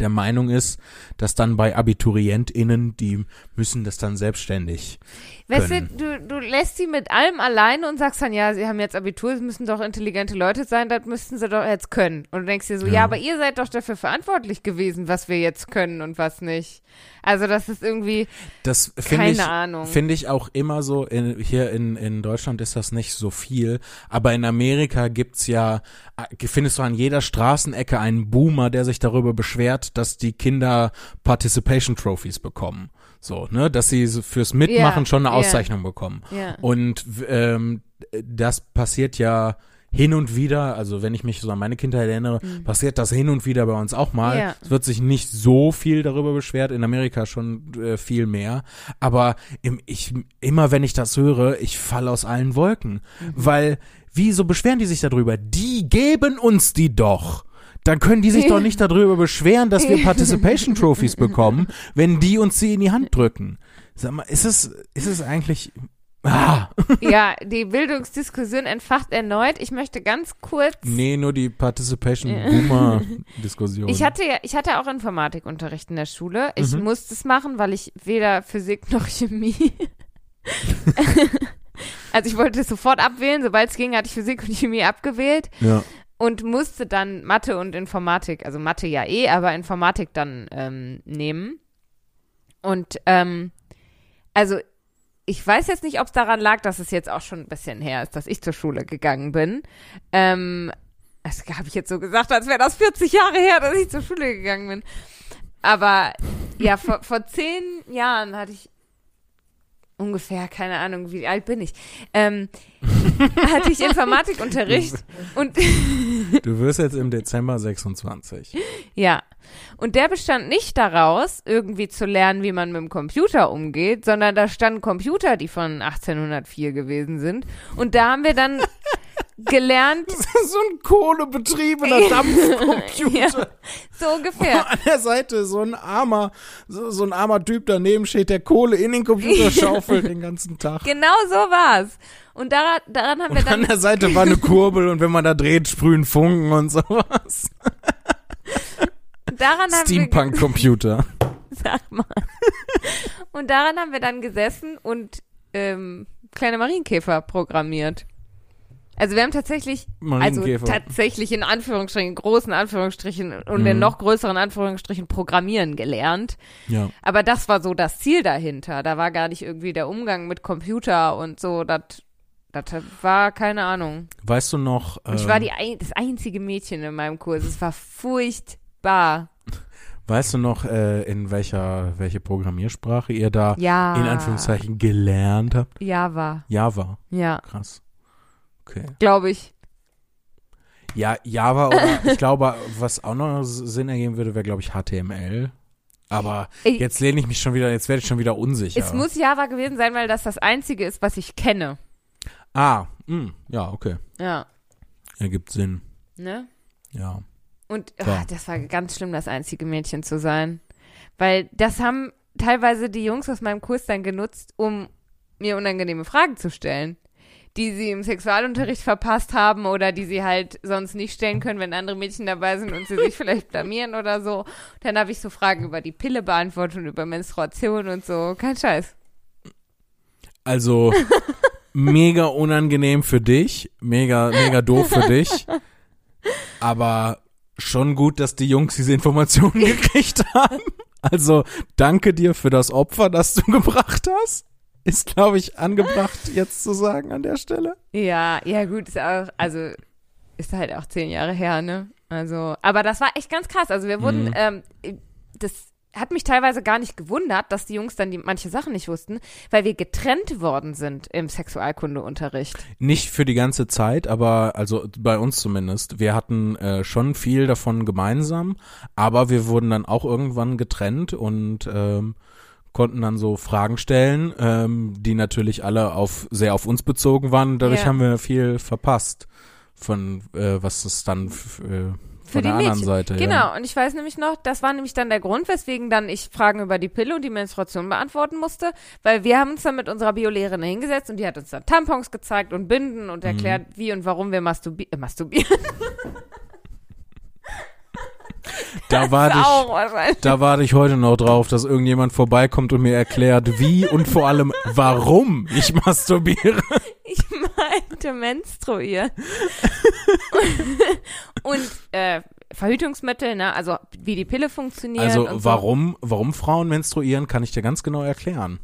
der Meinung ist, dass dann bei AbiturientInnen, die müssen das dann selbstständig. Weißt Können. du, du, du lässt sie mit allem alleine und sagst dann, ja, sie haben jetzt Abitur, es müssen doch intelligente Leute sein, das müssten sie doch jetzt können. Und du denkst dir so, ja. Ja. aber ihr seid doch dafür verantwortlich gewesen, was wir jetzt können und was nicht. Also das ist irgendwie, Das finde keine ich, Ahnung. finde ich auch immer so, in, hier in, in Deutschland ist das nicht so viel, aber in Amerika gibt's ja, äh, findest du an jeder Straßenecke einen Boomer, der sich darüber beschwert, dass die Kinder Participation Trophies bekommen. So, ne, dass sie fürs Mitmachen Ja, schon eine. Auszeichnung bekommen. ja. Und ähm, das passiert ja hin und wieder, also wenn ich mich so an meine Kindheit erinnere, passiert das hin und wieder bei uns auch mal. Mhm. Ja. Es wird sich nicht so viel darüber beschwert, in Amerika schon äh, viel mehr. Aber im, ich, immer wenn ich das höre, ich falle aus allen Wolken. Mhm. Weil, wieso beschweren die sich darüber? Die geben uns die doch. Dann können die sich doch nicht darüber beschweren, dass wir Participation Trophies bekommen, wenn die uns sie in die Hand drücken. Sag mal, ist es, ist es eigentlich, ah, ja, die Bildungsdiskussion entfacht erneut. Ich möchte ganz kurz nee, nur die Participation Boomer Diskussion. Ich hatte ja, ich hatte auch Informatikunterricht in der Schule. Ich Mhm. musste es machen, weil ich weder Physik noch Chemie. also ich wollte es sofort abwählen. Sobald es ging, hatte ich Physik und Chemie abgewählt ja. Und musste dann Mathe und Informatik, also Mathe ja eh, aber Informatik dann ähm, nehmen. Und ähm, also ich weiß jetzt nicht, ob es daran lag, dass es jetzt auch schon ein bisschen her ist, dass ich zur Schule gegangen bin. Ähm, das habe ich jetzt so gesagt, als wäre das 40 Jahre her, dass ich zur Schule gegangen bin. Aber ja, vor, vor zehn Jahren hatte ich ungefähr, keine Ahnung, wie alt bin ich, ähm, hatte ich Informatikunterricht und Du wirst jetzt im Dezember 26. ja. Und der bestand nicht daraus, irgendwie zu lernen, wie man mit dem Computer umgeht, sondern da standen Computer, die von 1804 gewesen sind. Und da haben wir dann gelernt, so ein kohlebetriebener Dampfcomputer. ja, so ungefähr. An der Seite so ein armer, so, so ein armer Typ daneben steht, der Kohle in den Computer schaufelt den ganzen Tag. Genau so war's. Und daran, daran haben wir Und an dann, der Seite war eine Kurbel und wenn man da dreht, sprühen Funken und sowas. daran haben wir, Steampunk-Computer. sag mal. Und daran haben wir dann gesessen und ähm, kleine Marienkäfer programmiert. Also wir haben tatsächlich, also tatsächlich in Anführungsstrichen, großen Anführungsstrichen und Mhm. in noch größeren Anführungsstrichen programmieren gelernt. ja. Aber das war so das Ziel dahinter. Da war gar nicht irgendwie der Umgang mit Computer und so. Das, das war keine Ahnung. Weißt du noch, Und ich ähm, war die ein, das einzige Mädchen in meinem Kurs. Es war furchtbar. weißt du noch, äh, in welcher, welche Programmiersprache ihr da Ja. in Anführungszeichen gelernt habt? Java. Java. Ja, Krass. Okay. glaube ich. Ja, Java oder ich glaube, was auch noch Sinn ergeben würde, wäre, glaube ich, HTML. Aber Ich- jetzt lehne ich mich schon wieder, jetzt werde ich schon wieder unsicher. Es muss Java gewesen sein, weil das das einzige ist, was ich kenne. ah, mh, ja, okay. Ja. Ergibt Sinn. Ne? Ja. Und Ja. ah, das war ganz schlimm, das einzige Mädchen zu sein. Weil das haben teilweise die Jungs aus meinem Kurs dann genutzt, um mir unangenehme Fragen zu stellen. Die sie im Sexualunterricht verpasst haben oder die sie halt sonst nicht stellen können, wenn andere Mädchen dabei sind und sie sich vielleicht blamieren oder so. Dann habe ich so Fragen über die Pille beantwortet und über Menstruation und so. Kein Scheiß. Also mega unangenehm für dich, mega, mega doof für dich. Aber schon gut, dass die Jungs diese Informationen gekriegt haben. Also danke dir für das Opfer, das du gebracht hast. Ist, glaube ich, angebracht, jetzt zu sagen an der Stelle. Ja, ja gut, ist auch, also ist halt auch zehn Jahre her, ne? Also, aber das war echt ganz krass. Also wir wurden, Mhm. ähm, das hat mich teilweise gar nicht gewundert, dass die Jungs dann die manche Sachen nicht wussten, weil wir getrennt worden sind im Sexualkundeunterricht. Nicht für die ganze Zeit, aber also bei uns zumindest. Wir hatten äh, schon viel davon gemeinsam, aber wir wurden dann auch irgendwann getrennt und ähm, konnten dann so Fragen stellen, ähm, die natürlich alle auf sehr auf uns bezogen waren. Dadurch Ja. haben wir viel verpasst von äh, was es dann äh, Für von die der anderen Mädchen. Seite. Genau, Ja. und ich weiß nämlich noch, das war nämlich dann der Grund, weswegen dann ich Fragen über die Pille und die Menstruation beantworten musste, weil wir haben uns dann mit unserer Biolehrerin hingesetzt und die hat uns dann Tampons gezeigt und Binden und erklärt, wie und warum wir masturbi äh, masturbieren. Da warte ich, da warte ich heute noch drauf, dass irgendjemand vorbeikommt und mir erklärt, wie und vor allem warum ich masturbiere. Ich meinte menstruieren. und äh, Verhütungsmittel, ne? Also wie die Pille funktioniert. Also und so. warum, warum Frauen menstruieren, kann ich dir ganz genau erklären.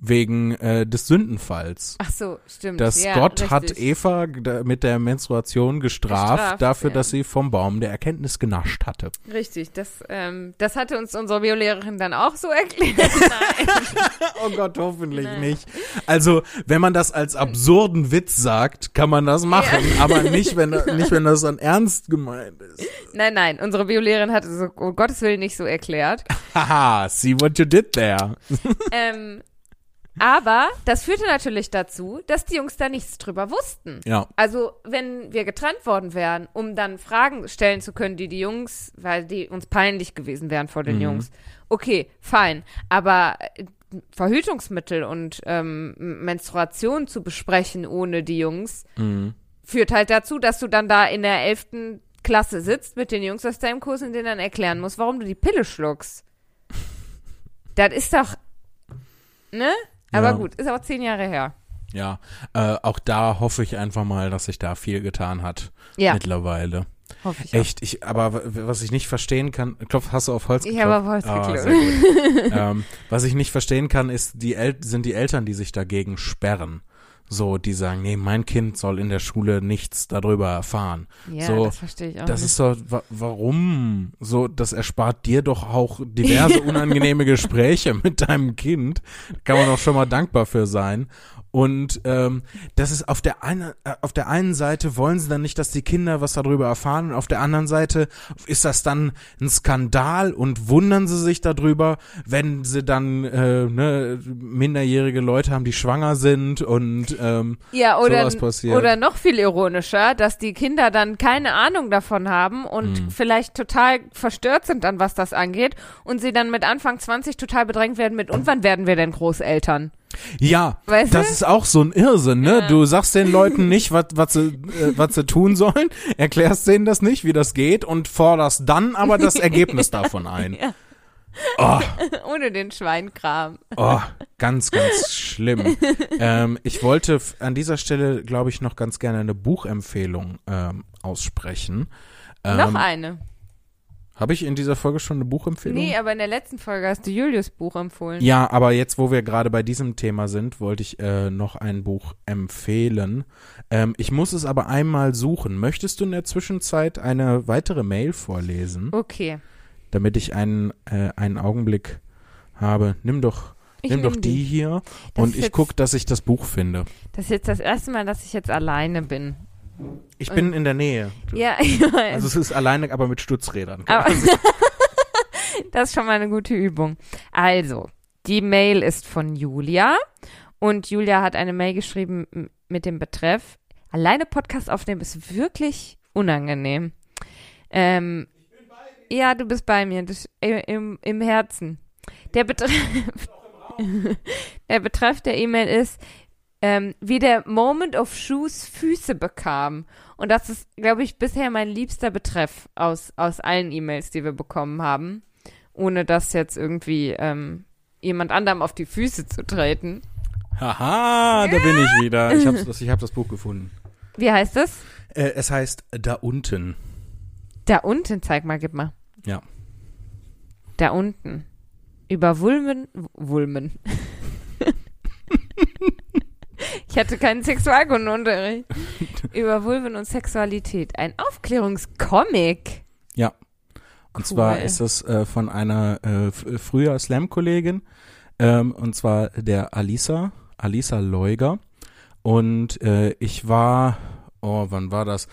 Wegen äh, des Sündenfalls. Ach so, stimmt. Dass ja, Gott hat richtig. Eva da- mit der Menstruation gestraft, Gestraft, dafür, ja. dass sie vom Baum der Erkenntnis genascht hatte. Richtig, das, ähm, das hatte uns unsere Biolehrerin dann auch so erklärt. Oh Gott, hoffentlich Nein. nicht. Also, wenn man das als absurden Witz sagt, kann man das machen, aber nicht, wenn, nicht, wenn das dann ernst gemeint ist. nein, nein, unsere Biolehrerin hatte so, um Gottes Willen nicht so erklärt. Haha, see what you did there. ähm, aber das führte natürlich dazu, dass die Jungs da nichts drüber wussten. Ja. Also, wenn wir getrennt worden wären, um dann Fragen stellen zu können, die die Jungs, weil die uns peinlich gewesen wären vor den Mhm. Jungs. Okay, fein. Aber äh, Verhütungsmittel und ähm, Menstruation zu besprechen ohne die Jungs Mhm. führt halt dazu, dass du dann da in der elften Klasse sitzt mit den Jungs aus deinem Kurs und denen dann erklären musst, warum du die Pille schluckst. Das ist doch, ne? Aber Ja. gut, ist auch zehn Jahre her. Ja, äh, auch da hoffe ich einfach mal, dass sich da viel getan hat Ja, mittlerweile. hoffe ich auch. Echt, ich, aber was ich nicht verstehen kann, klopf, hast du auf Holz Ich geklopft? habe auf Holz Ah, geklopft. gut. ähm, was ich nicht verstehen kann, ist die El sind die Eltern, die sich dagegen sperren. So, die sagen, nee, mein Kind soll in der Schule nichts darüber erfahren. Ja, so, das verstehe ich auch. Das nicht. ist doch, wa warum? So, das erspart dir doch auch diverse unangenehme Gespräche mit deinem Kind. Kann man doch schon mal dankbar für sein. Und ähm, das ist auf der einen äh, auf der einen Seite wollen sie dann nicht, dass die Kinder was darüber erfahren und auf der anderen Seite ist das dann ein Skandal und wundern sie sich darüber, wenn sie dann äh, ne, minderjährige Leute haben, die schwanger sind und ähm, Ja, oder, sowas passiert. oder noch viel ironischer, dass die Kinder dann keine Ahnung davon haben und Hm. vielleicht total verstört sind dann, was das angeht und sie dann mit Anfang 20 total bedrängt werden mit, und wann werden wir denn Großeltern? Ja, Weißt das du? ist auch so ein Irrsinn, ne? Ja. Du sagst den Leuten nicht, was sie äh, sie tun sollen, erklärst denen das nicht, wie das geht und forderst dann aber das Ergebnis davon ein. Ja. Oh, Ohne den Schweinkram. oh, ganz ganz schlimm. ähm, ich wollte an dieser Stelle, glaube ich, noch ganz gerne eine Buchempfehlung ähm, aussprechen. noch Ähm, eine. Habe ich in dieser Folge schon eine Buchempfehlung? Nee, aber in der letzten Folge hast du Julius Buch empfohlen. Ja, aber jetzt, wo wir gerade bei diesem Thema sind, wollte ich äh, noch ein Buch empfehlen. Ähm, ich muss es aber einmal suchen. Möchtest du in der Zwischenzeit eine weitere Mail vorlesen, Okay. damit ich einen, äh, einen Augenblick habe? Nimm doch, Ich nimm doch die, hier Das und ich jetzt- guck, dass ich das Buch finde. Das ist jetzt das erste Mal, dass ich jetzt alleine bin. Ich bin in der Nähe. Ja. Also es ist alleine, aber mit Stützrädern. Aber das ist schon mal eine gute Übung. Also, die Mail ist von Julia und Julia hat eine Mail geschrieben mit dem Betreff Alleine Podcast aufnehmen ist wirklich unangenehm. Ähm, ja, du bist bei mir das, im, im, im Herzen. Der Betreff, der Betreff der E-Mail ist, ähm, wie der Moment of Shoes Füße bekam. Und das ist, glaube ich, bisher mein liebster Betreff aus, aus allen E-Mails, die wir bekommen haben. Ohne das jetzt irgendwie ähm, jemand anderem auf die Füße zu treten. Haha, da bin ich wieder. Ich habe das, ich hab das Buch gefunden. Wie heißt es? Äh, es heißt Da unten. Da unten, zeig mal, gib mal. Ja. Da unten. Über Wulmen. Wulmen. Ich hatte keinen Sexualkundenunterricht. Über Vulven und Sexualität. Ein Aufklärungscomic. Ja. Und Cool. zwar ist das äh, von einer äh, früher Slam-Kollegin, ähm, und zwar der Alisa, Alisa Leuger. Und äh, ich war, oh, wann war das?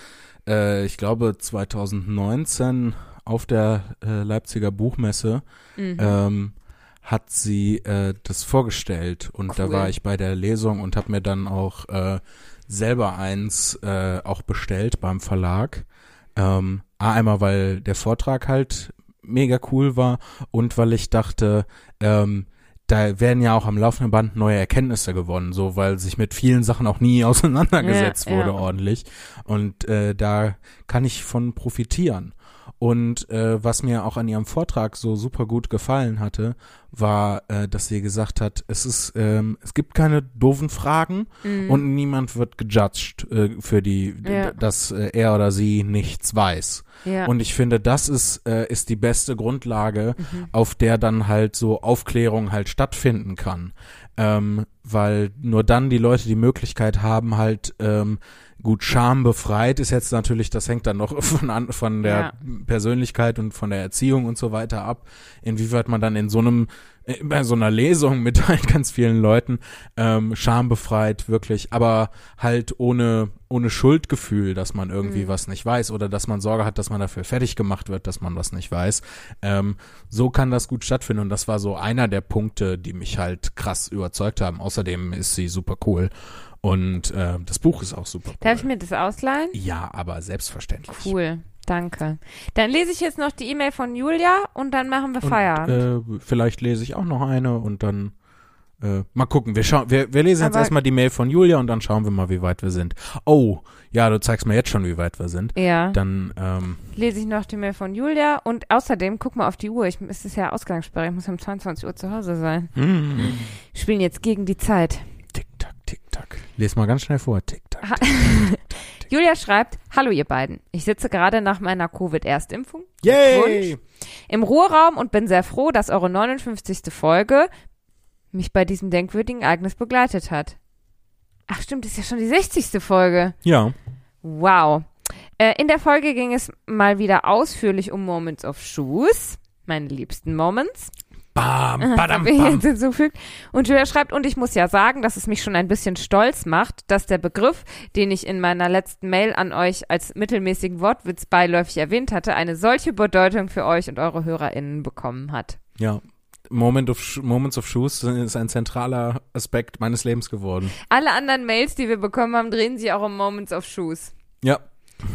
Äh, ich glaube 2019 auf der äh, Leipziger Buchmesse Mhm. ähm, hat sie äh, das vorgestellt und da Cool. war ich bei der Lesung und habe mir dann auch äh, selber eins äh, auch bestellt beim Verlag. Ähm, einmal, weil der Vortrag halt mega cool war und weil ich dachte, ähm, da werden ja auch am laufenden Band neue Erkenntnisse gewonnen, so weil sich mit vielen Sachen auch nie auseinandergesetzt Ja, ja. wurde ordentlich. Und äh, da kann ich von profitieren. Und äh, was mir auch an ihrem Vortrag so super gut gefallen hatte, war, äh, dass sie gesagt hat, es ist, ähm, es gibt keine doofen Fragen Mhm. und niemand wird gejudged äh, für die, Ja. dass äh, er oder sie nichts weiß. ja. Und ich finde, das ist, äh, ist die beste Grundlage, Mhm. auf der dann halt so Aufklärung halt stattfinden kann. Ähm, weil nur dann die Leute die Möglichkeit haben, halt ähm, gut schambefreit ist jetzt natürlich, das hängt dann noch von, an, von der Ja. Persönlichkeit und von der Erziehung und so weiter ab, inwieweit man dann in so einem äh, bei so einer Lesung mit halt ganz vielen Leuten ähm, schambefreit wirklich, aber halt ohne ohne Schuldgefühl, dass man irgendwie Mhm. was nicht weiß oder dass man Sorge hat, dass man dafür fertig gemacht wird, dass man was nicht weiß. Ähm, so kann das gut stattfinden und das war so einer der Punkte, die mich halt krass überzeugt haben. Außerdem ist sie super cool und äh, das Buch ist auch super cool. Darf ich mir das ausleihen? ja, aber selbstverständlich. Cool. Danke. Dann lese ich jetzt noch die E-Mail von Julia und dann machen wir Und, Feierabend. äh, vielleicht lese ich auch noch eine und dann äh, mal gucken. Wir, schauen, wir, wir lesen jetzt Aber- erstmal die Mail von Julia und dann schauen wir mal, wie weit wir sind. Oh, ja, du zeigst mir jetzt schon, wie weit wir sind. ja. Dann, ähm, lese ich noch die Mail von Julia und außerdem, guck mal auf die Uhr, ich, es ist ja Ausgangssperre, ich muss um 22 Uhr zu Hause sein. Wir spielen jetzt gegen die Zeit. Tick-tack. Lies mal ganz schnell vor. Tick-tack. Julia schreibt, hallo ihr beiden, ich sitze gerade nach meiner Covid-Erstimpfung Yay! im Ruheraum und bin sehr froh, dass eure 59. Folge mich bei diesem denkwürdigen Ereignis begleitet hat. Ach stimmt, das ist ja schon die 60. Folge. Ja. Wow. Äh, in der Folge ging es mal wieder ausführlich um Moments of Shoes, meine liebsten Moments. Bam, badam, bam. jetzt hinzugefügt. Und Julia schreibt, und ich muss ja sagen, dass es mich schon ein bisschen stolz macht, dass der Begriff, den ich in meiner letzten Mail an euch als mittelmäßigen Wortwitz beiläufig erwähnt hatte, eine solche Bedeutung für euch und eure HörerInnen bekommen hat. Ja. Moment of, Moments of Shoes ist ein zentraler Aspekt meines Lebens geworden. Alle anderen Mails, die wir bekommen haben, drehen sich auch um Moments of Shoes. Ja.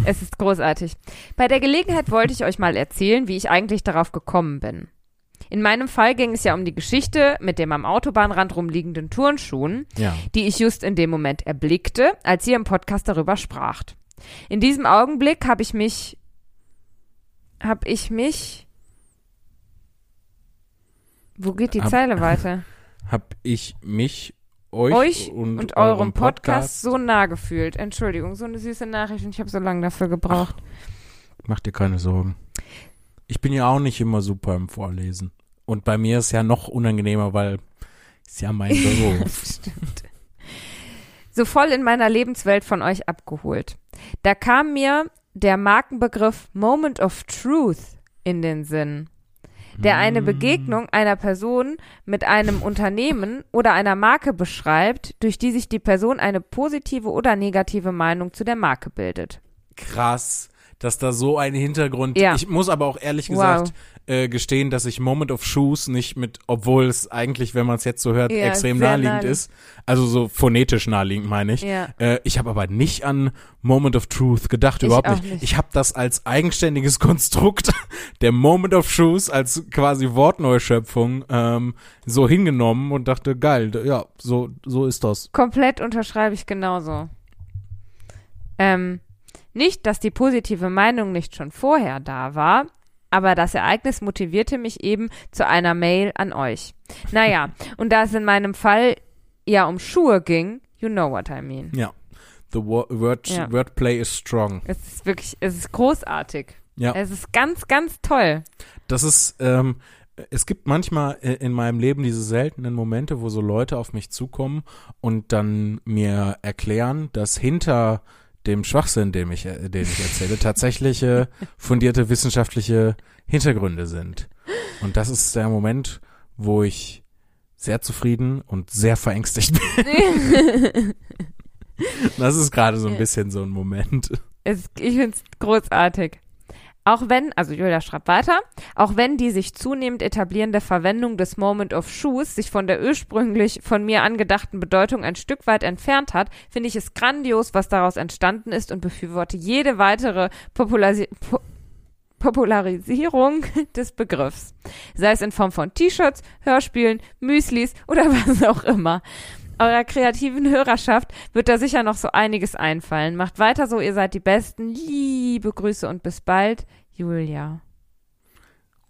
Es ist großartig. Bei der Gelegenheit wollte ich euch mal erzählen, wie ich eigentlich darauf gekommen bin. In meinem Fall ging es ja um die Geschichte mit dem am Autobahnrand rumliegenden Turnschuhen, Ja. die ich just in dem Moment erblickte, als ihr im Podcast darüber spracht. In diesem Augenblick habe ich mich, habe ich mich, wo geht die Hab- Zeile weiter? Hab ich mich, euch, Euch und, und eurem Podcast so nah gefühlt. Entschuldigung, so eine süße Nachricht und ich habe so lange dafür gebraucht. Mach dir keine Sorgen. Ich bin ja auch nicht immer super im Vorlesen. Und bei mir ist ja noch unangenehmer, weil ist ja mein Beruf. Stimmt. So voll in meiner Lebenswelt von euch abgeholt. Da kam mir der Markenbegriff Moment of Truth in den Sinn, der eine Begegnung einer Person mit einem Unternehmen oder einer Marke beschreibt, durch die sich die Person eine positive oder negative Meinung zu der Marke bildet. Krass, dass da so ein Hintergrund. Ja. Ich muss aber auch ehrlich Wow. gesagt äh, gestehen, dass ich Moment of Shoes nicht mit, obwohl es eigentlich, wenn man es jetzt so hört, Ja, extrem naheliegend naheliegend. ist. Also so phonetisch naheliegend meine ich. Ja. Äh, ich habe aber nicht an Moment of Truth gedacht, Ich überhaupt nicht. nicht. Ich habe das als eigenständiges Konstrukt der Moment of Truth als quasi Wortneuschöpfung ähm, so hingenommen und dachte, geil, ja, so so ist das. Komplett unterschreibe ich genauso. Ähm, nicht, dass die positive Meinung nicht schon vorher da war, aber das Ereignis motivierte mich eben zu einer Mail an euch. Naja, und da es in meinem Fall ja um Schuhe ging, you know what I mean. Ja. The wo word Ja. wordplay is strong. Es ist wirklich, es ist großartig. Ja. Es ist ganz, ganz toll. Das ist, ähm, es gibt manchmal äh, in meinem Leben diese seltenen Momente, wo so Leute auf mich zukommen und dann mir erklären, dass hinter dem Schwachsinn, den ich, äh, den ich erzähle, tatsächliche fundierte wissenschaftliche Hintergründe sind. Und das ist der Moment, wo ich sehr zufrieden und sehr verängstigt bin. Das ist gerade so ein bisschen so ein Moment. Es, ich finde es großartig. Auch wenn, also Julia schreibt weiter, auch wenn die sich zunehmend etablierende Verwendung des Moment of Shoes sich von der ursprünglich von mir angedachten Bedeutung ein Stück weit entfernt hat, finde ich es grandios, was daraus entstanden ist und befürworte jede weitere Populasi po Popularisierung des Begriffs. Sei es in Form von T-Shirts, Hörspielen, Müslis oder was auch immer. Eurer kreativen Hörerschaft wird da sicher noch so einiges einfallen. Macht weiter so, ihr seid die Besten. Liebe Grüße und bis bald, Julia.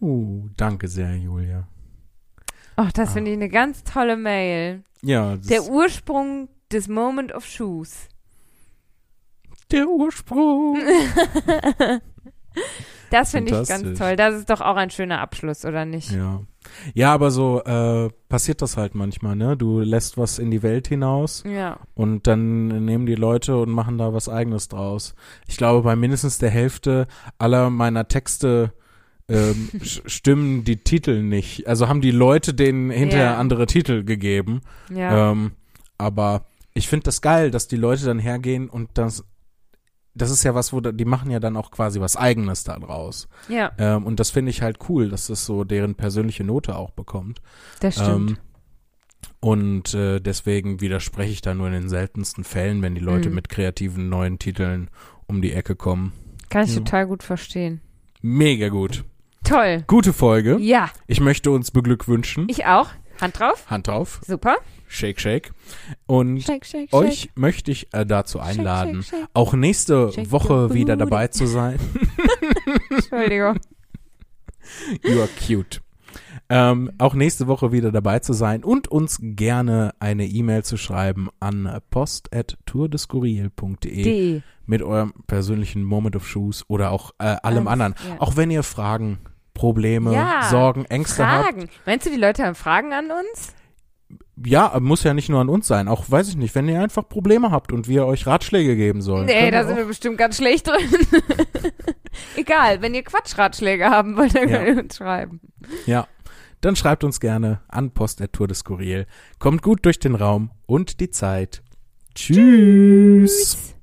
Uh, danke sehr, Julia. Ach, das Ah. finde ich eine ganz tolle Mail. Ja, Der Ursprung des Moment of Shoes. der Ursprung. Das finde ich ganz toll. Das ist doch auch ein schöner Abschluss, oder nicht? Ja. Ja, aber so äh, passiert das halt manchmal, ne? Du lässt was in die Welt hinaus Ja. und dann nehmen die Leute und machen da was eigenes draus. Ich glaube, bei mindestens der Hälfte aller meiner Texte ähm, stimmen die Titel nicht. Also haben die Leute denen hinterher Ja. andere Titel gegeben. Ja. Ähm, aber ich finde das geil, dass die Leute dann hergehen und das das ist ja was, wo die machen ja dann auch quasi was Eigenes da draus. ja, Ähm, und das finde ich halt cool, dass das so deren persönliche Note auch bekommt. das stimmt. Ähm, und äh, deswegen widerspreche ich da nur in den seltensten Fällen, wenn die Leute Mhm. mit kreativen neuen Titeln um die Ecke kommen. Kann ich ja. total gut verstehen. Mega gut. Toll. Gute Folge. Ja, Ich möchte uns beglückwünschen. ich auch. Hand drauf. Hand drauf. Super. Shake, shake. Und Shake, shake, shake. euch möchte ich äh, dazu einladen, Shake, shake, auch nächste Shake Woche wieder dabei zu sein. shake. Entschuldigung. You are cute. Ähm, auch nächste Woche wieder dabei zu sein und uns gerne eine E-Mail zu schreiben an post.tourdeskurril.de mit eurem persönlichen Moment of Shoes oder auch äh, allem Alles, anderen. ja. Auch wenn ihr Fragen, Probleme, Ja, Sorgen, Ängste habt. Fragen. Meinst du, die Leute haben Fragen an uns? Ja, muss ja nicht nur an uns sein. Auch, weiß ich nicht, wenn ihr einfach Probleme habt und wir euch Ratschläge geben sollen. Nee, da sind wir bestimmt ganz schlecht drin. Egal, wenn ihr Quatschratschläge haben wollt, dann Ja. könnt ihr uns schreiben. Ja, dann schreibt uns gerne an Post.tour des Skurril. Kommt gut durch den Raum und die Zeit. Tschüss. Tschüss.